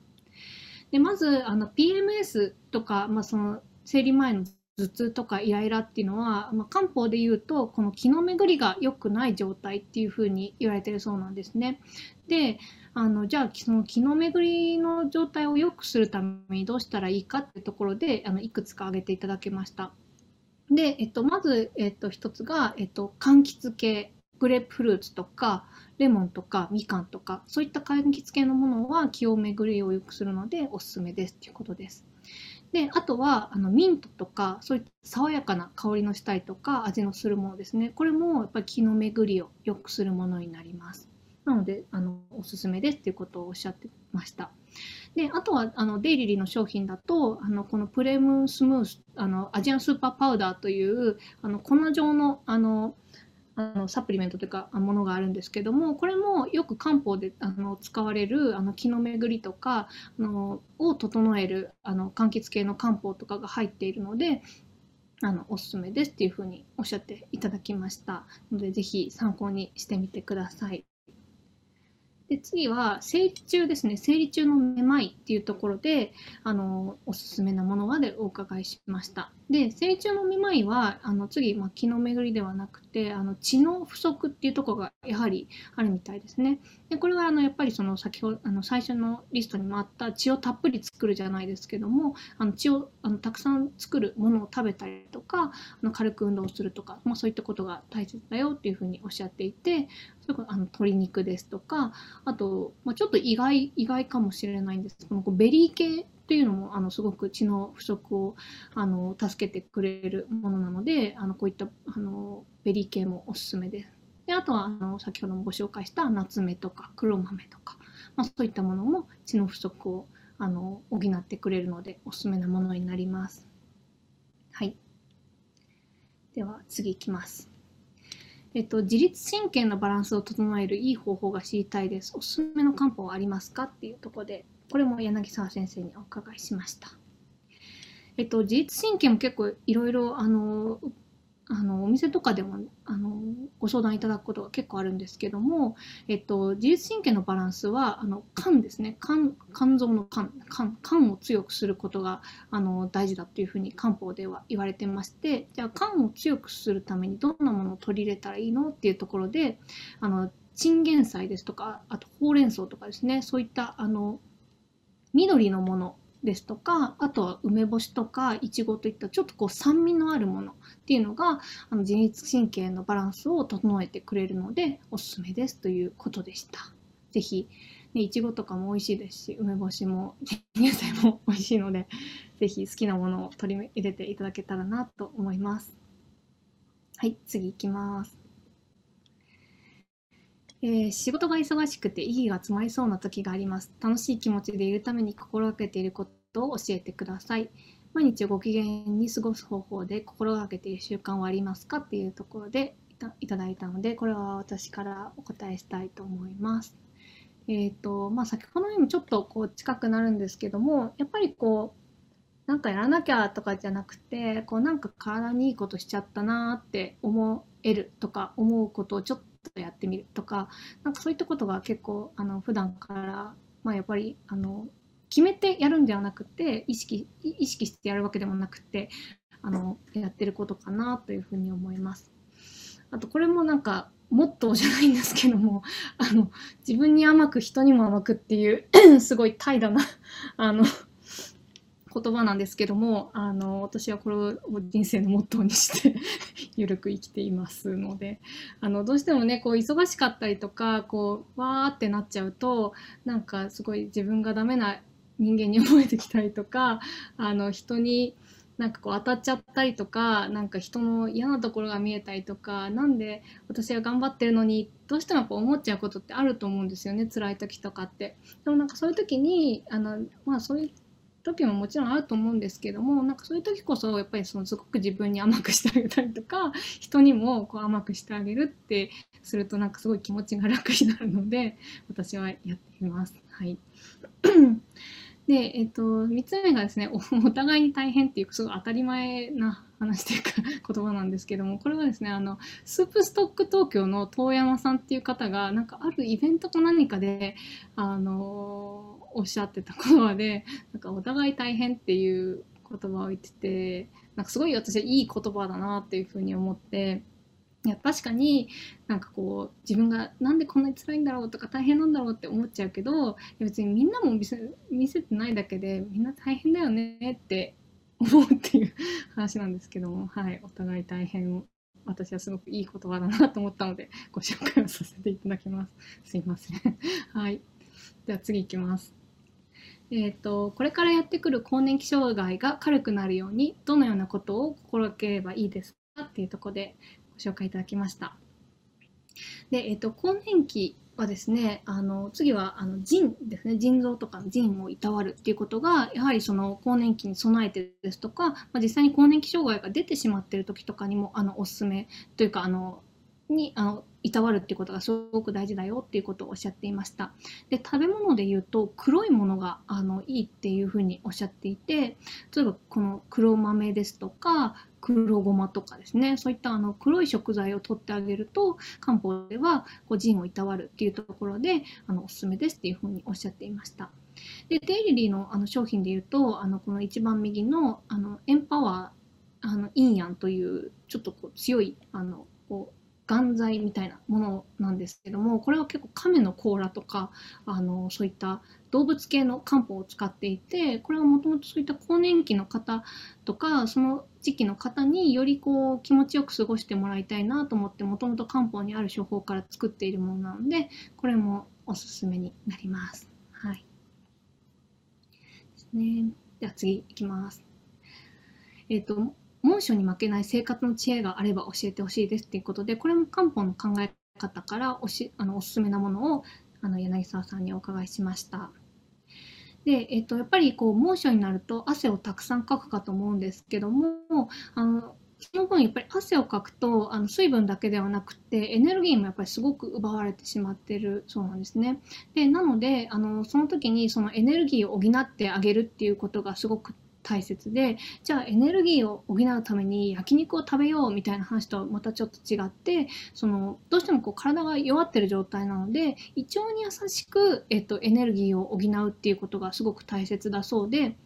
でまずあの PMS とか、まあ、その生理前の頭痛とかイライラっていうのは、まあ、漢方で言うとこの気の巡りが良くない状態っていうふうに言われてるそうなんですね。であのじゃあその気の巡りの状態を良くするためにどうしたらいいかっていうところであのいくつか挙げていただきました。で、えっと、まず、えっと、一つが、えっと、柑橘系グレープフルーツとかレモンとかみかんとかそういった柑橘系のものは気を巡りを良くするのでおすすめですということです。であとはあのミントとかそういった爽やかな香りのしたりとか味のするものですね。これもやっぱり気の巡りを良くするものになります。なのであのおすすめですっていうことをおっしゃってました。であとはあのデイリリーの商品だとあのこのプレムスムースあのアジアンスーパーパウダーというあの粉状のあのあのサプリメントというかものがあるんですけどもこれもよく漢方であの使われるあの気の巡りとかあのを整えるあの柑橘系の漢方とかが入っているのであのおすすめですっていうふうにおっしゃっていただきました。のでぜひ参考にしてみてください。で次は生理中ですね。生理中のめまいっていうところであのおすすめなものまでお伺いしました。で生理中のめまいはあの次、まあ、気の巡りではなくてあの血の不足っていうところがやはりあるみたいですね。でこれはあのやっぱりその先ほどあの最初のリストにもあった血をたっぷり作るじゃないですけどもあの血をあのたくさん作るものを食べたりとかあの軽く運動するとか、まあ、そういったことが大切だよっていうふうにおっしゃっていてそれこあの鶏肉ですとかあと、まあ、ちょっと意外意外かもしれないんです。けどもベリー系っていうのもあのすごく血の不足をあの助けてくれるものなのであのこういったあのベリー系もおすすめです。であとはあの先ほどもご紹介した棗とか黒豆とか、まあ、そういったものも血の不足をあの補ってくれるのでおすすめなものになります。はい。では次いきます。えっと、自律神経のバランスを整えるいい方法が知りたいです。おすすめの漢方はありますか？っていうところで、これも柳沢先生にお伺いしました。えっと、自律神経も結構いろいろあのあのお店とかでもあのご相談いただくことが結構あるんですけども、えっと、自律神経のバランスはあの肝ですね。肝肝臓の肝。肝肝を強くすることがあの大事だというふうに漢方では言われてましてじゃあ肝を強くするためにどんなものを取り入れたらいいのっていうところであのチンゲン菜ですとかあとほうれん草とかですね。そういったあの緑のものですとかあとは梅干しとかいちごといったちょっとこう酸味のあるものっていうのがあの自律神経のバランスを整えてくれるのでおすすめですということでした。ぜひね、いちごとかも美味しいですし梅干しも 乳菜も美味しいのでぜひ好きなものを取り入れていただけたらなと思います。はい次いきます。えー、仕事が忙しくて意義が詰まりそうな時があります。楽しい気持ちでいるために心がけていることを教えてください。毎日ご機嫌に過ごす方法で心がけている習慣はありますかっていうところでいただいたので、これは私からお答えしたいと思います。えっ、ー、と、まあ、先ほどよりもちょっとこう近くなるんですけども、やっぱりこう、なんかやらなきゃとかじゃなくて、こうなんか体にいいことしちゃったなって思えるとか思うことをちょっとやってみるとか、なんかそういったことが結構あの普段から、まあ、やっぱりあの決めてやるんではなくて意識意識してやるわけでもなくてあのやってることかなというふうに思います。あとこれもなんかモットーじゃないんですけどもあの自分に甘く人にも甘くっていう すごい怠惰なあの言葉なんですけどもあの私はこれを人生のモットーにして ゆるく生きていますのであのどうしてもねこう忙しかったりとかこうわーってなっちゃうとなんかすごい自分がダメな人間に思えてきたりとかあの人になんかこう当たっちゃったりとかなんか人の嫌なところが見えたりとかなんで私は頑張ってるのにどうしてもやっぱ思っちゃうことってあると思うんですよね辛い時とかって。でもなんかそういう時にあの、まあ、そういう時ももちろんあると思うんですけどもなんかそういう時こそやっぱりそのすごく自分に甘くしてあげたりとか人にもこう甘くしてあげるってするとなんかすごい気持ちが楽になるので私はやっています。はい で、えっと、3つ目がですねお、お互いに大変っていう、すごい当たり前な話というか言葉なんですけども、これはですね、あの、スープストック東京の遠山さんっていう方が、なんかあるイベントか何かで、あの、おっしゃってた言葉で、なんかお互い大変っていう言葉を言ってて、なんかすごい私はいい言葉だなっていうふうに思って、いや確かになんかこう自分がなんでこんなに辛いんだろうとか大変なんだろうって思っちゃうけど別にみんなも見せ見せてないだけでみんな大変だよねって思うっていう 話なんですけどもはいお互い大変を私はすごくいい言葉だなと思ったのでご紹介をさせていただきます。すいません。はい。では次いきます。えーと、これからやってくる更年期障害が軽くなるようにどのようなことを心がければいいですかっていうところでご紹介いただきました。で、えーと、更年期はですねあの次はあの腎ですね腎臓とかの腎をいたわるっていうことがやはりその更年期に備えてですとか、まあ、実際に更年期障害が出てしまっている時とかにもあのおすすめというかあのにあのいたわるってことがすごく大事だよっていうことをおっしゃっていました。で食べ物で言うと黒いものがあのいいっていうふうにおっしゃっていて例えばこの黒豆ですとか黒ごまとかですねそういったあの黒い食材を取ってあげると漢方ではこう腎をいたわるっていうところであのおすすめですっていうふうにおっしゃっていました。でデイリリーのあの商品で言うとあのこの一番右のあのエンパワーあのインヤンというちょっとこう強いあのこう岩剤みたいなものなんですけどもこれは結構亀の甲羅とかあのそういった動物系の漢方を使っていてこれはもともとそういった更年期の方とかその時期の方によりこう気持ちよく過ごしてもらいたいなと思ってもともと漢方にある処方から作っているものなのでこれもおすすめになります。はい。ですね。では次いきます。えっ、と猛暑に負けない生活の知恵があれば教えてほしいですっていうことでこれも漢方の考え方からおしあのおすすめなものをあの柳沢さんにお伺いしました。で、えっと、やっぱりこう猛暑になると汗をたくさんかくかと思うんですけどもあのその分やっぱり汗をかくとあの水分だけではなくてエネルギーもやっぱりすごく奪われてしまってるそうなんですね。でなのであのその時にそのエネルギーを補ってあげるっていうことがすごく大切でじゃあエネルギーを補うために焼肉を食べようみたいな話とはまたちょっと違ってそのどうしてもこう体が弱ってる状態なので胃腸に優しく、えっと、エネルギーを補うっていうことがすごく大切だそうで。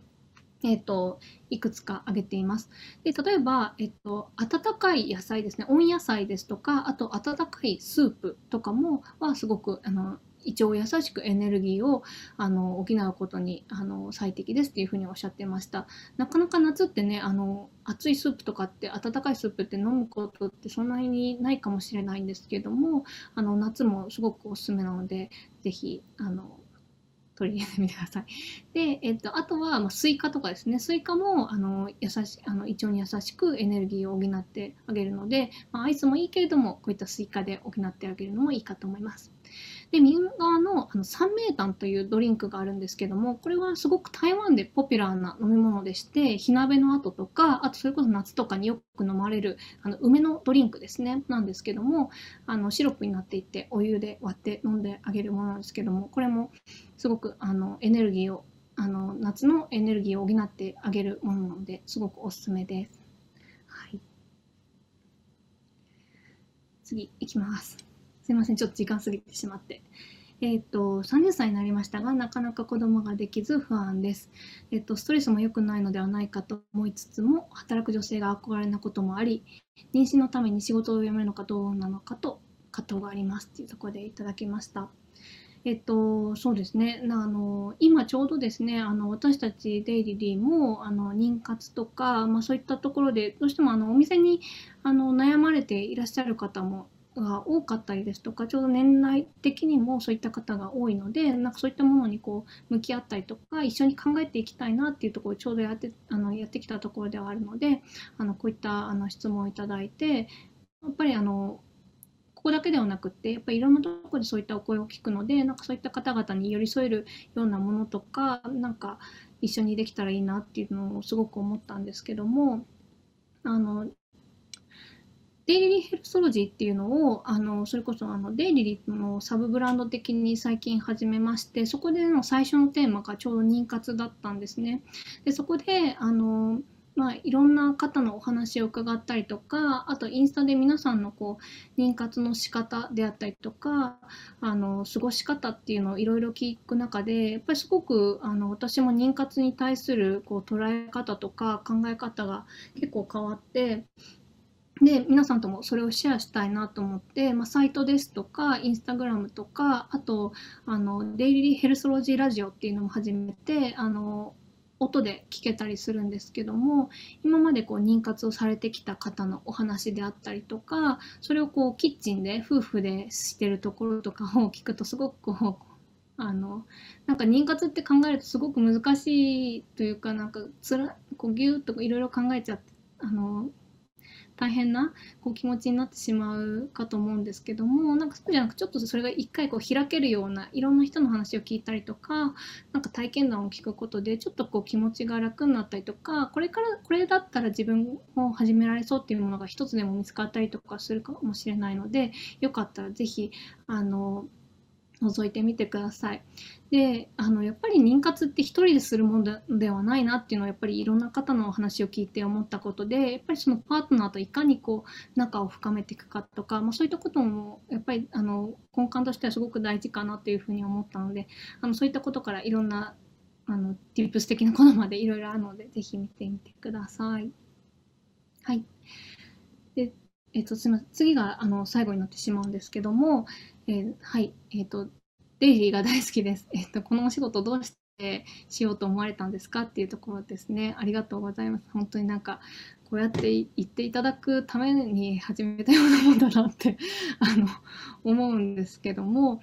えっと、いくつか挙げています。で例えば、えっと、温かい野菜ですね温野菜ですとかあと温かいスープとかもはすごくあの胃腸を優しくエネルギーをあの補うことにあの最適ですっていうふうにおっしゃってましたなかなか夏ってねあの熱いスープとかって温かいスープって飲むことってそんなにないかもしれないんですけどもあの夏もすごくおすすめなので是非あの取り入れてみてください。で、えっと、あとは、まあ、スイカとかですね。スイカも、あの、優しあの胃腸に優しくエネルギーを補ってあげるので、まあ、アイスもいいけれども、こういったスイカで補ってあげるのもいいかと思います。で右側のあの三名炭というドリンクがあるんですけどもこれはすごく台湾でポピュラーな飲み物でして火鍋の後とかあとそれこそ夏とかによく飲まれるあの梅のドリンクですねなんですけどもあのシロップになっていてお湯で割って飲んであげるものなんですけどもこれもすごくあのエネルギーをあの夏のエネルギーを補ってあげるものなのですごくおすすめです。はい、次いきます。すいません、ちょっと時間過ぎてしまって。えっ、ー、と、30歳になりましたが、なかなか子供ができず不安です。えっ、ー、と、ストレスも良くないのではないかと思いつつも、働く女性が憧れなこともあり、妊娠のために仕事を辞めるのかどうなのかと葛藤がありますっていうところでいただきました。えっと、そうですねあの今ちょうどですねあの私たちデイリリーもあの妊活とか、まあ、そういったところでどうしてもあのお店にあの悩まれていらっしゃる方もが多かったりですとかちょうど年代的にもそういった方が多いのでなんかそういったものにこう向き合ったりとか一緒に考えていきたいなっていうところをちょうどやってあのやってきたところではあるのであのこういったあの質問をいただいてやっぱりあのここだけではなくてやっぱりいろんなところでそういったお声を聞くのでなんかそういった方々に寄り添えるようなものとかなんか一緒にできたらいいなっていうのをすごく思ったんですけどもあのデイリリヘルソロジーっていうのをあのそれこそあのデイリリのサブブランド的に最近始めましてそこでの最初のテーマがちょうど妊活だったんですね。でそこであのまあ、いろんな方のお話を伺ったりとかあとインスタで皆さんのこう妊活の仕方であったりとかあの過ごし方っていうのをいろいろ聞く中でやっぱりすごくあの私も妊活に対するこう捉え方とか考え方が結構変わってで皆さんともそれをシェアしたいなと思って、まあ、サイトですとかインスタグラムとかあとあのデイリーヘルソロジーラジオっていうのも始めてあの音で聞けたりするんですけども今までこう妊活をされてきた方のお話であったりとかそれをこうキッチンで夫婦でしてるところとかを聞くとすごくこうあのなんか妊活って考えるとすごく難しいというかなんかつらこうギュッといろいろ考えちゃってあの大変なこう気持ちになってしまうかと思うんですけどもなんかそうじゃなくちょっとそれが一回こう開けるようないろんな人の話を聞いたりとかなんか体験談を聞くことでちょっとこう気持ちが楽になったりとかこれからこれだったら自分も始められそうっていうものが一つでも見つかったりとかするかもしれないのでよかったら是非あの覗いてみてください。であのやっぱり妊活って一人でするものではないなっていうのはやっぱりいろんな方のお話を聞いて思ったことでやっぱりそのパートナーといかにこう仲を深めていくかとか、まあ、そういったこともやっぱりあの根幹としてはすごく大事かなというふうに思ったのであのそういったことからいろんなあの tips 的なことまでいろいろあるのでぜひ見てみてください。はい。でえっ、とすみません次があの最後になってしまうんですけども、えー、はい、えっ、ー、と、デイリーが大好きです。えっ、ー、と、このお仕事どうしてしようと思われたんですかっていうところですね。ありがとうございます。本当になんか、こうやって言っていただくために始めたようなもんだなって あの、思うんですけども、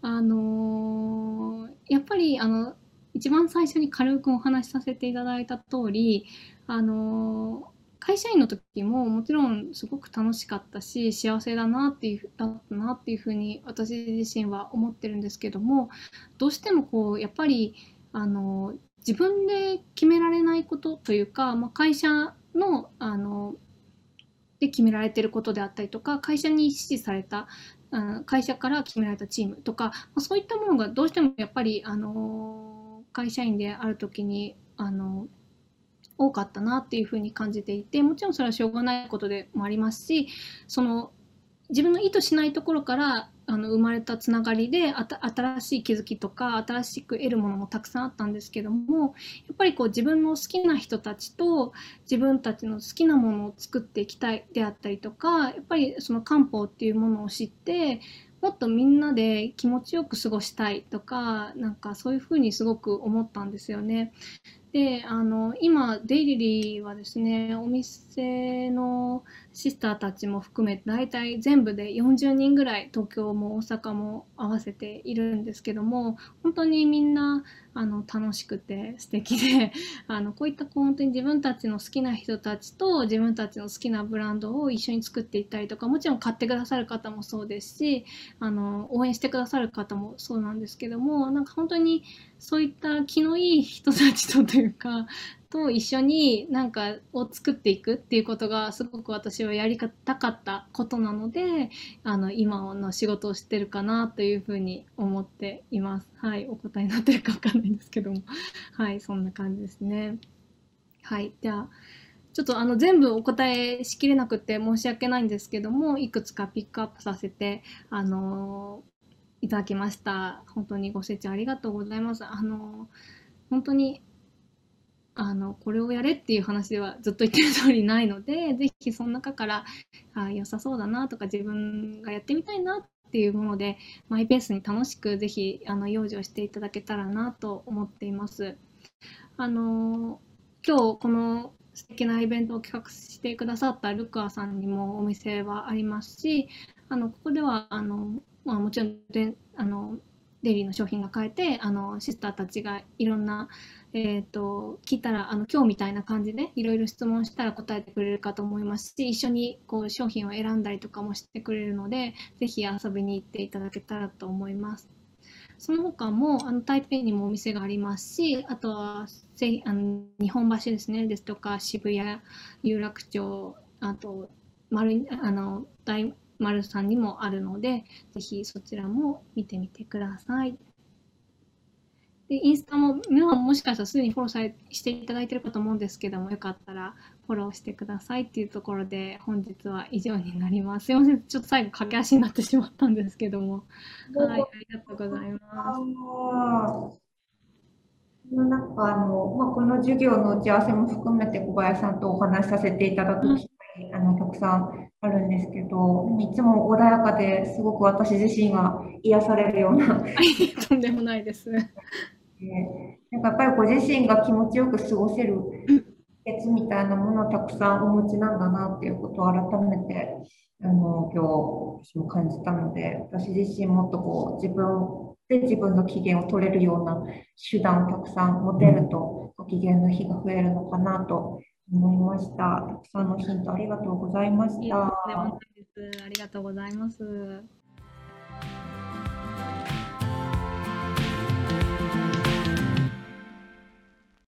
あのやっぱり、あの、一番最初に軽くお話しさせていただいた通り、あの会社員の時ももちろんすごく楽しかったし幸せだなっていうだったなっていうふうに私自身は思ってるんですけどもどうしてもこうやっぱりあの自分で決められないことというか、まあ、会社のあので決められてることであったりとか会社に指示された会社から決められたチームとか、まあ、そういったものがどうしてもやっぱりあの会社員である時にあの多かったなっていうふうに感じていてもちろんそれはしょうがないことでもありますしその自分の意図しないところからあの生まれたつながりで新しい気づきとか新しく得るものもたくさんあったんですけどもやっぱりこう自分の好きな人たちと自分たちの好きなものを作っていきたいであったりとかやっぱりその漢方っていうものを知ってもっとみんなで気持ちよく過ごしたいとかなんかそういうふうにすごく思ったんですよね。であの今デイリリーはですねお店のシスターたちも含めて大体全部で40人ぐらい東京も大阪も合わせているんですけども本当にみんなあの楽しくて素敵で あのこういった本当に自分たちの好きな人たちと自分たちの好きなブランドを一緒に作っていったりとかもちろん買ってくださる方もそうですしあの応援してくださる方もそうなんですけどもなんか本当にそういった気のいい人たちとというか と一緒になんかを作っていくっていうことがすごく私はやりたかったことなのであの今の仕事をしてるかなというふうに思っています。はい、お答えになってるかわかんないんですけども はいそんな感じですね。はいじゃあちょっとあの全部お答えしきれなくて申し訳ないんですけどもいくつかピックアップさせてあのいただきました。本当にご清聴ありがとうございます。あの、本当に、あの、これをやれっていう話ではずっと言ってる通りないので、ぜひその中から、あ良さそうだなとか自分がやってみたいなっていうもので、マイペースに楽しくぜひ、あの、養生していただけたらなと思っています。あの、今日この素敵なイベントを企画してくださったルカさんにもお店はありますし、あのここではあのまあ、もちろんであのデリーの商品が買えてあのシスターたちがいろんな、えーと、聞いたらあの今日みたいな感じでいろいろ質問したら答えてくれるかと思いますし一緒にこう商品を選んだりとかもしてくれるのでぜひ遊びに行っていただけたらと思います。その他もあの台北にもお店がありますしあとはせあの日本橋ですねですとか渋谷有楽町あと丸あの大丸さんにもあるので、ぜひそちらも見てみてください。で、インスタも、皆さんもしかしたらすでにフォローされしていただいているかと思うんですけども、よかったらフォローしてくださいっていうところで、本日は以上になります。すいません、ちょっと最後駆け足になってしまったんですけども。はい、ありがとうございます。なんかあの、まあ、この授業の打ち合わせも含めて小林さんとお話しさせていただく機会、あのたくさんあるんですけど、いつも穏やかですごく私自身が癒されるような。とんでもないです。なんかやっぱりご自身が気持ちよく過ごせる秘訣みたいなものをたくさんお持ちなんだなっていうことを改めてあの今日私も感じたので、私自身もっとこう自分で自分の機嫌を取れるような手段をたくさん持てると、ご機嫌の日が増えるのかなと思いました。たくさんのヒントありがとうございました。ありがとうございます。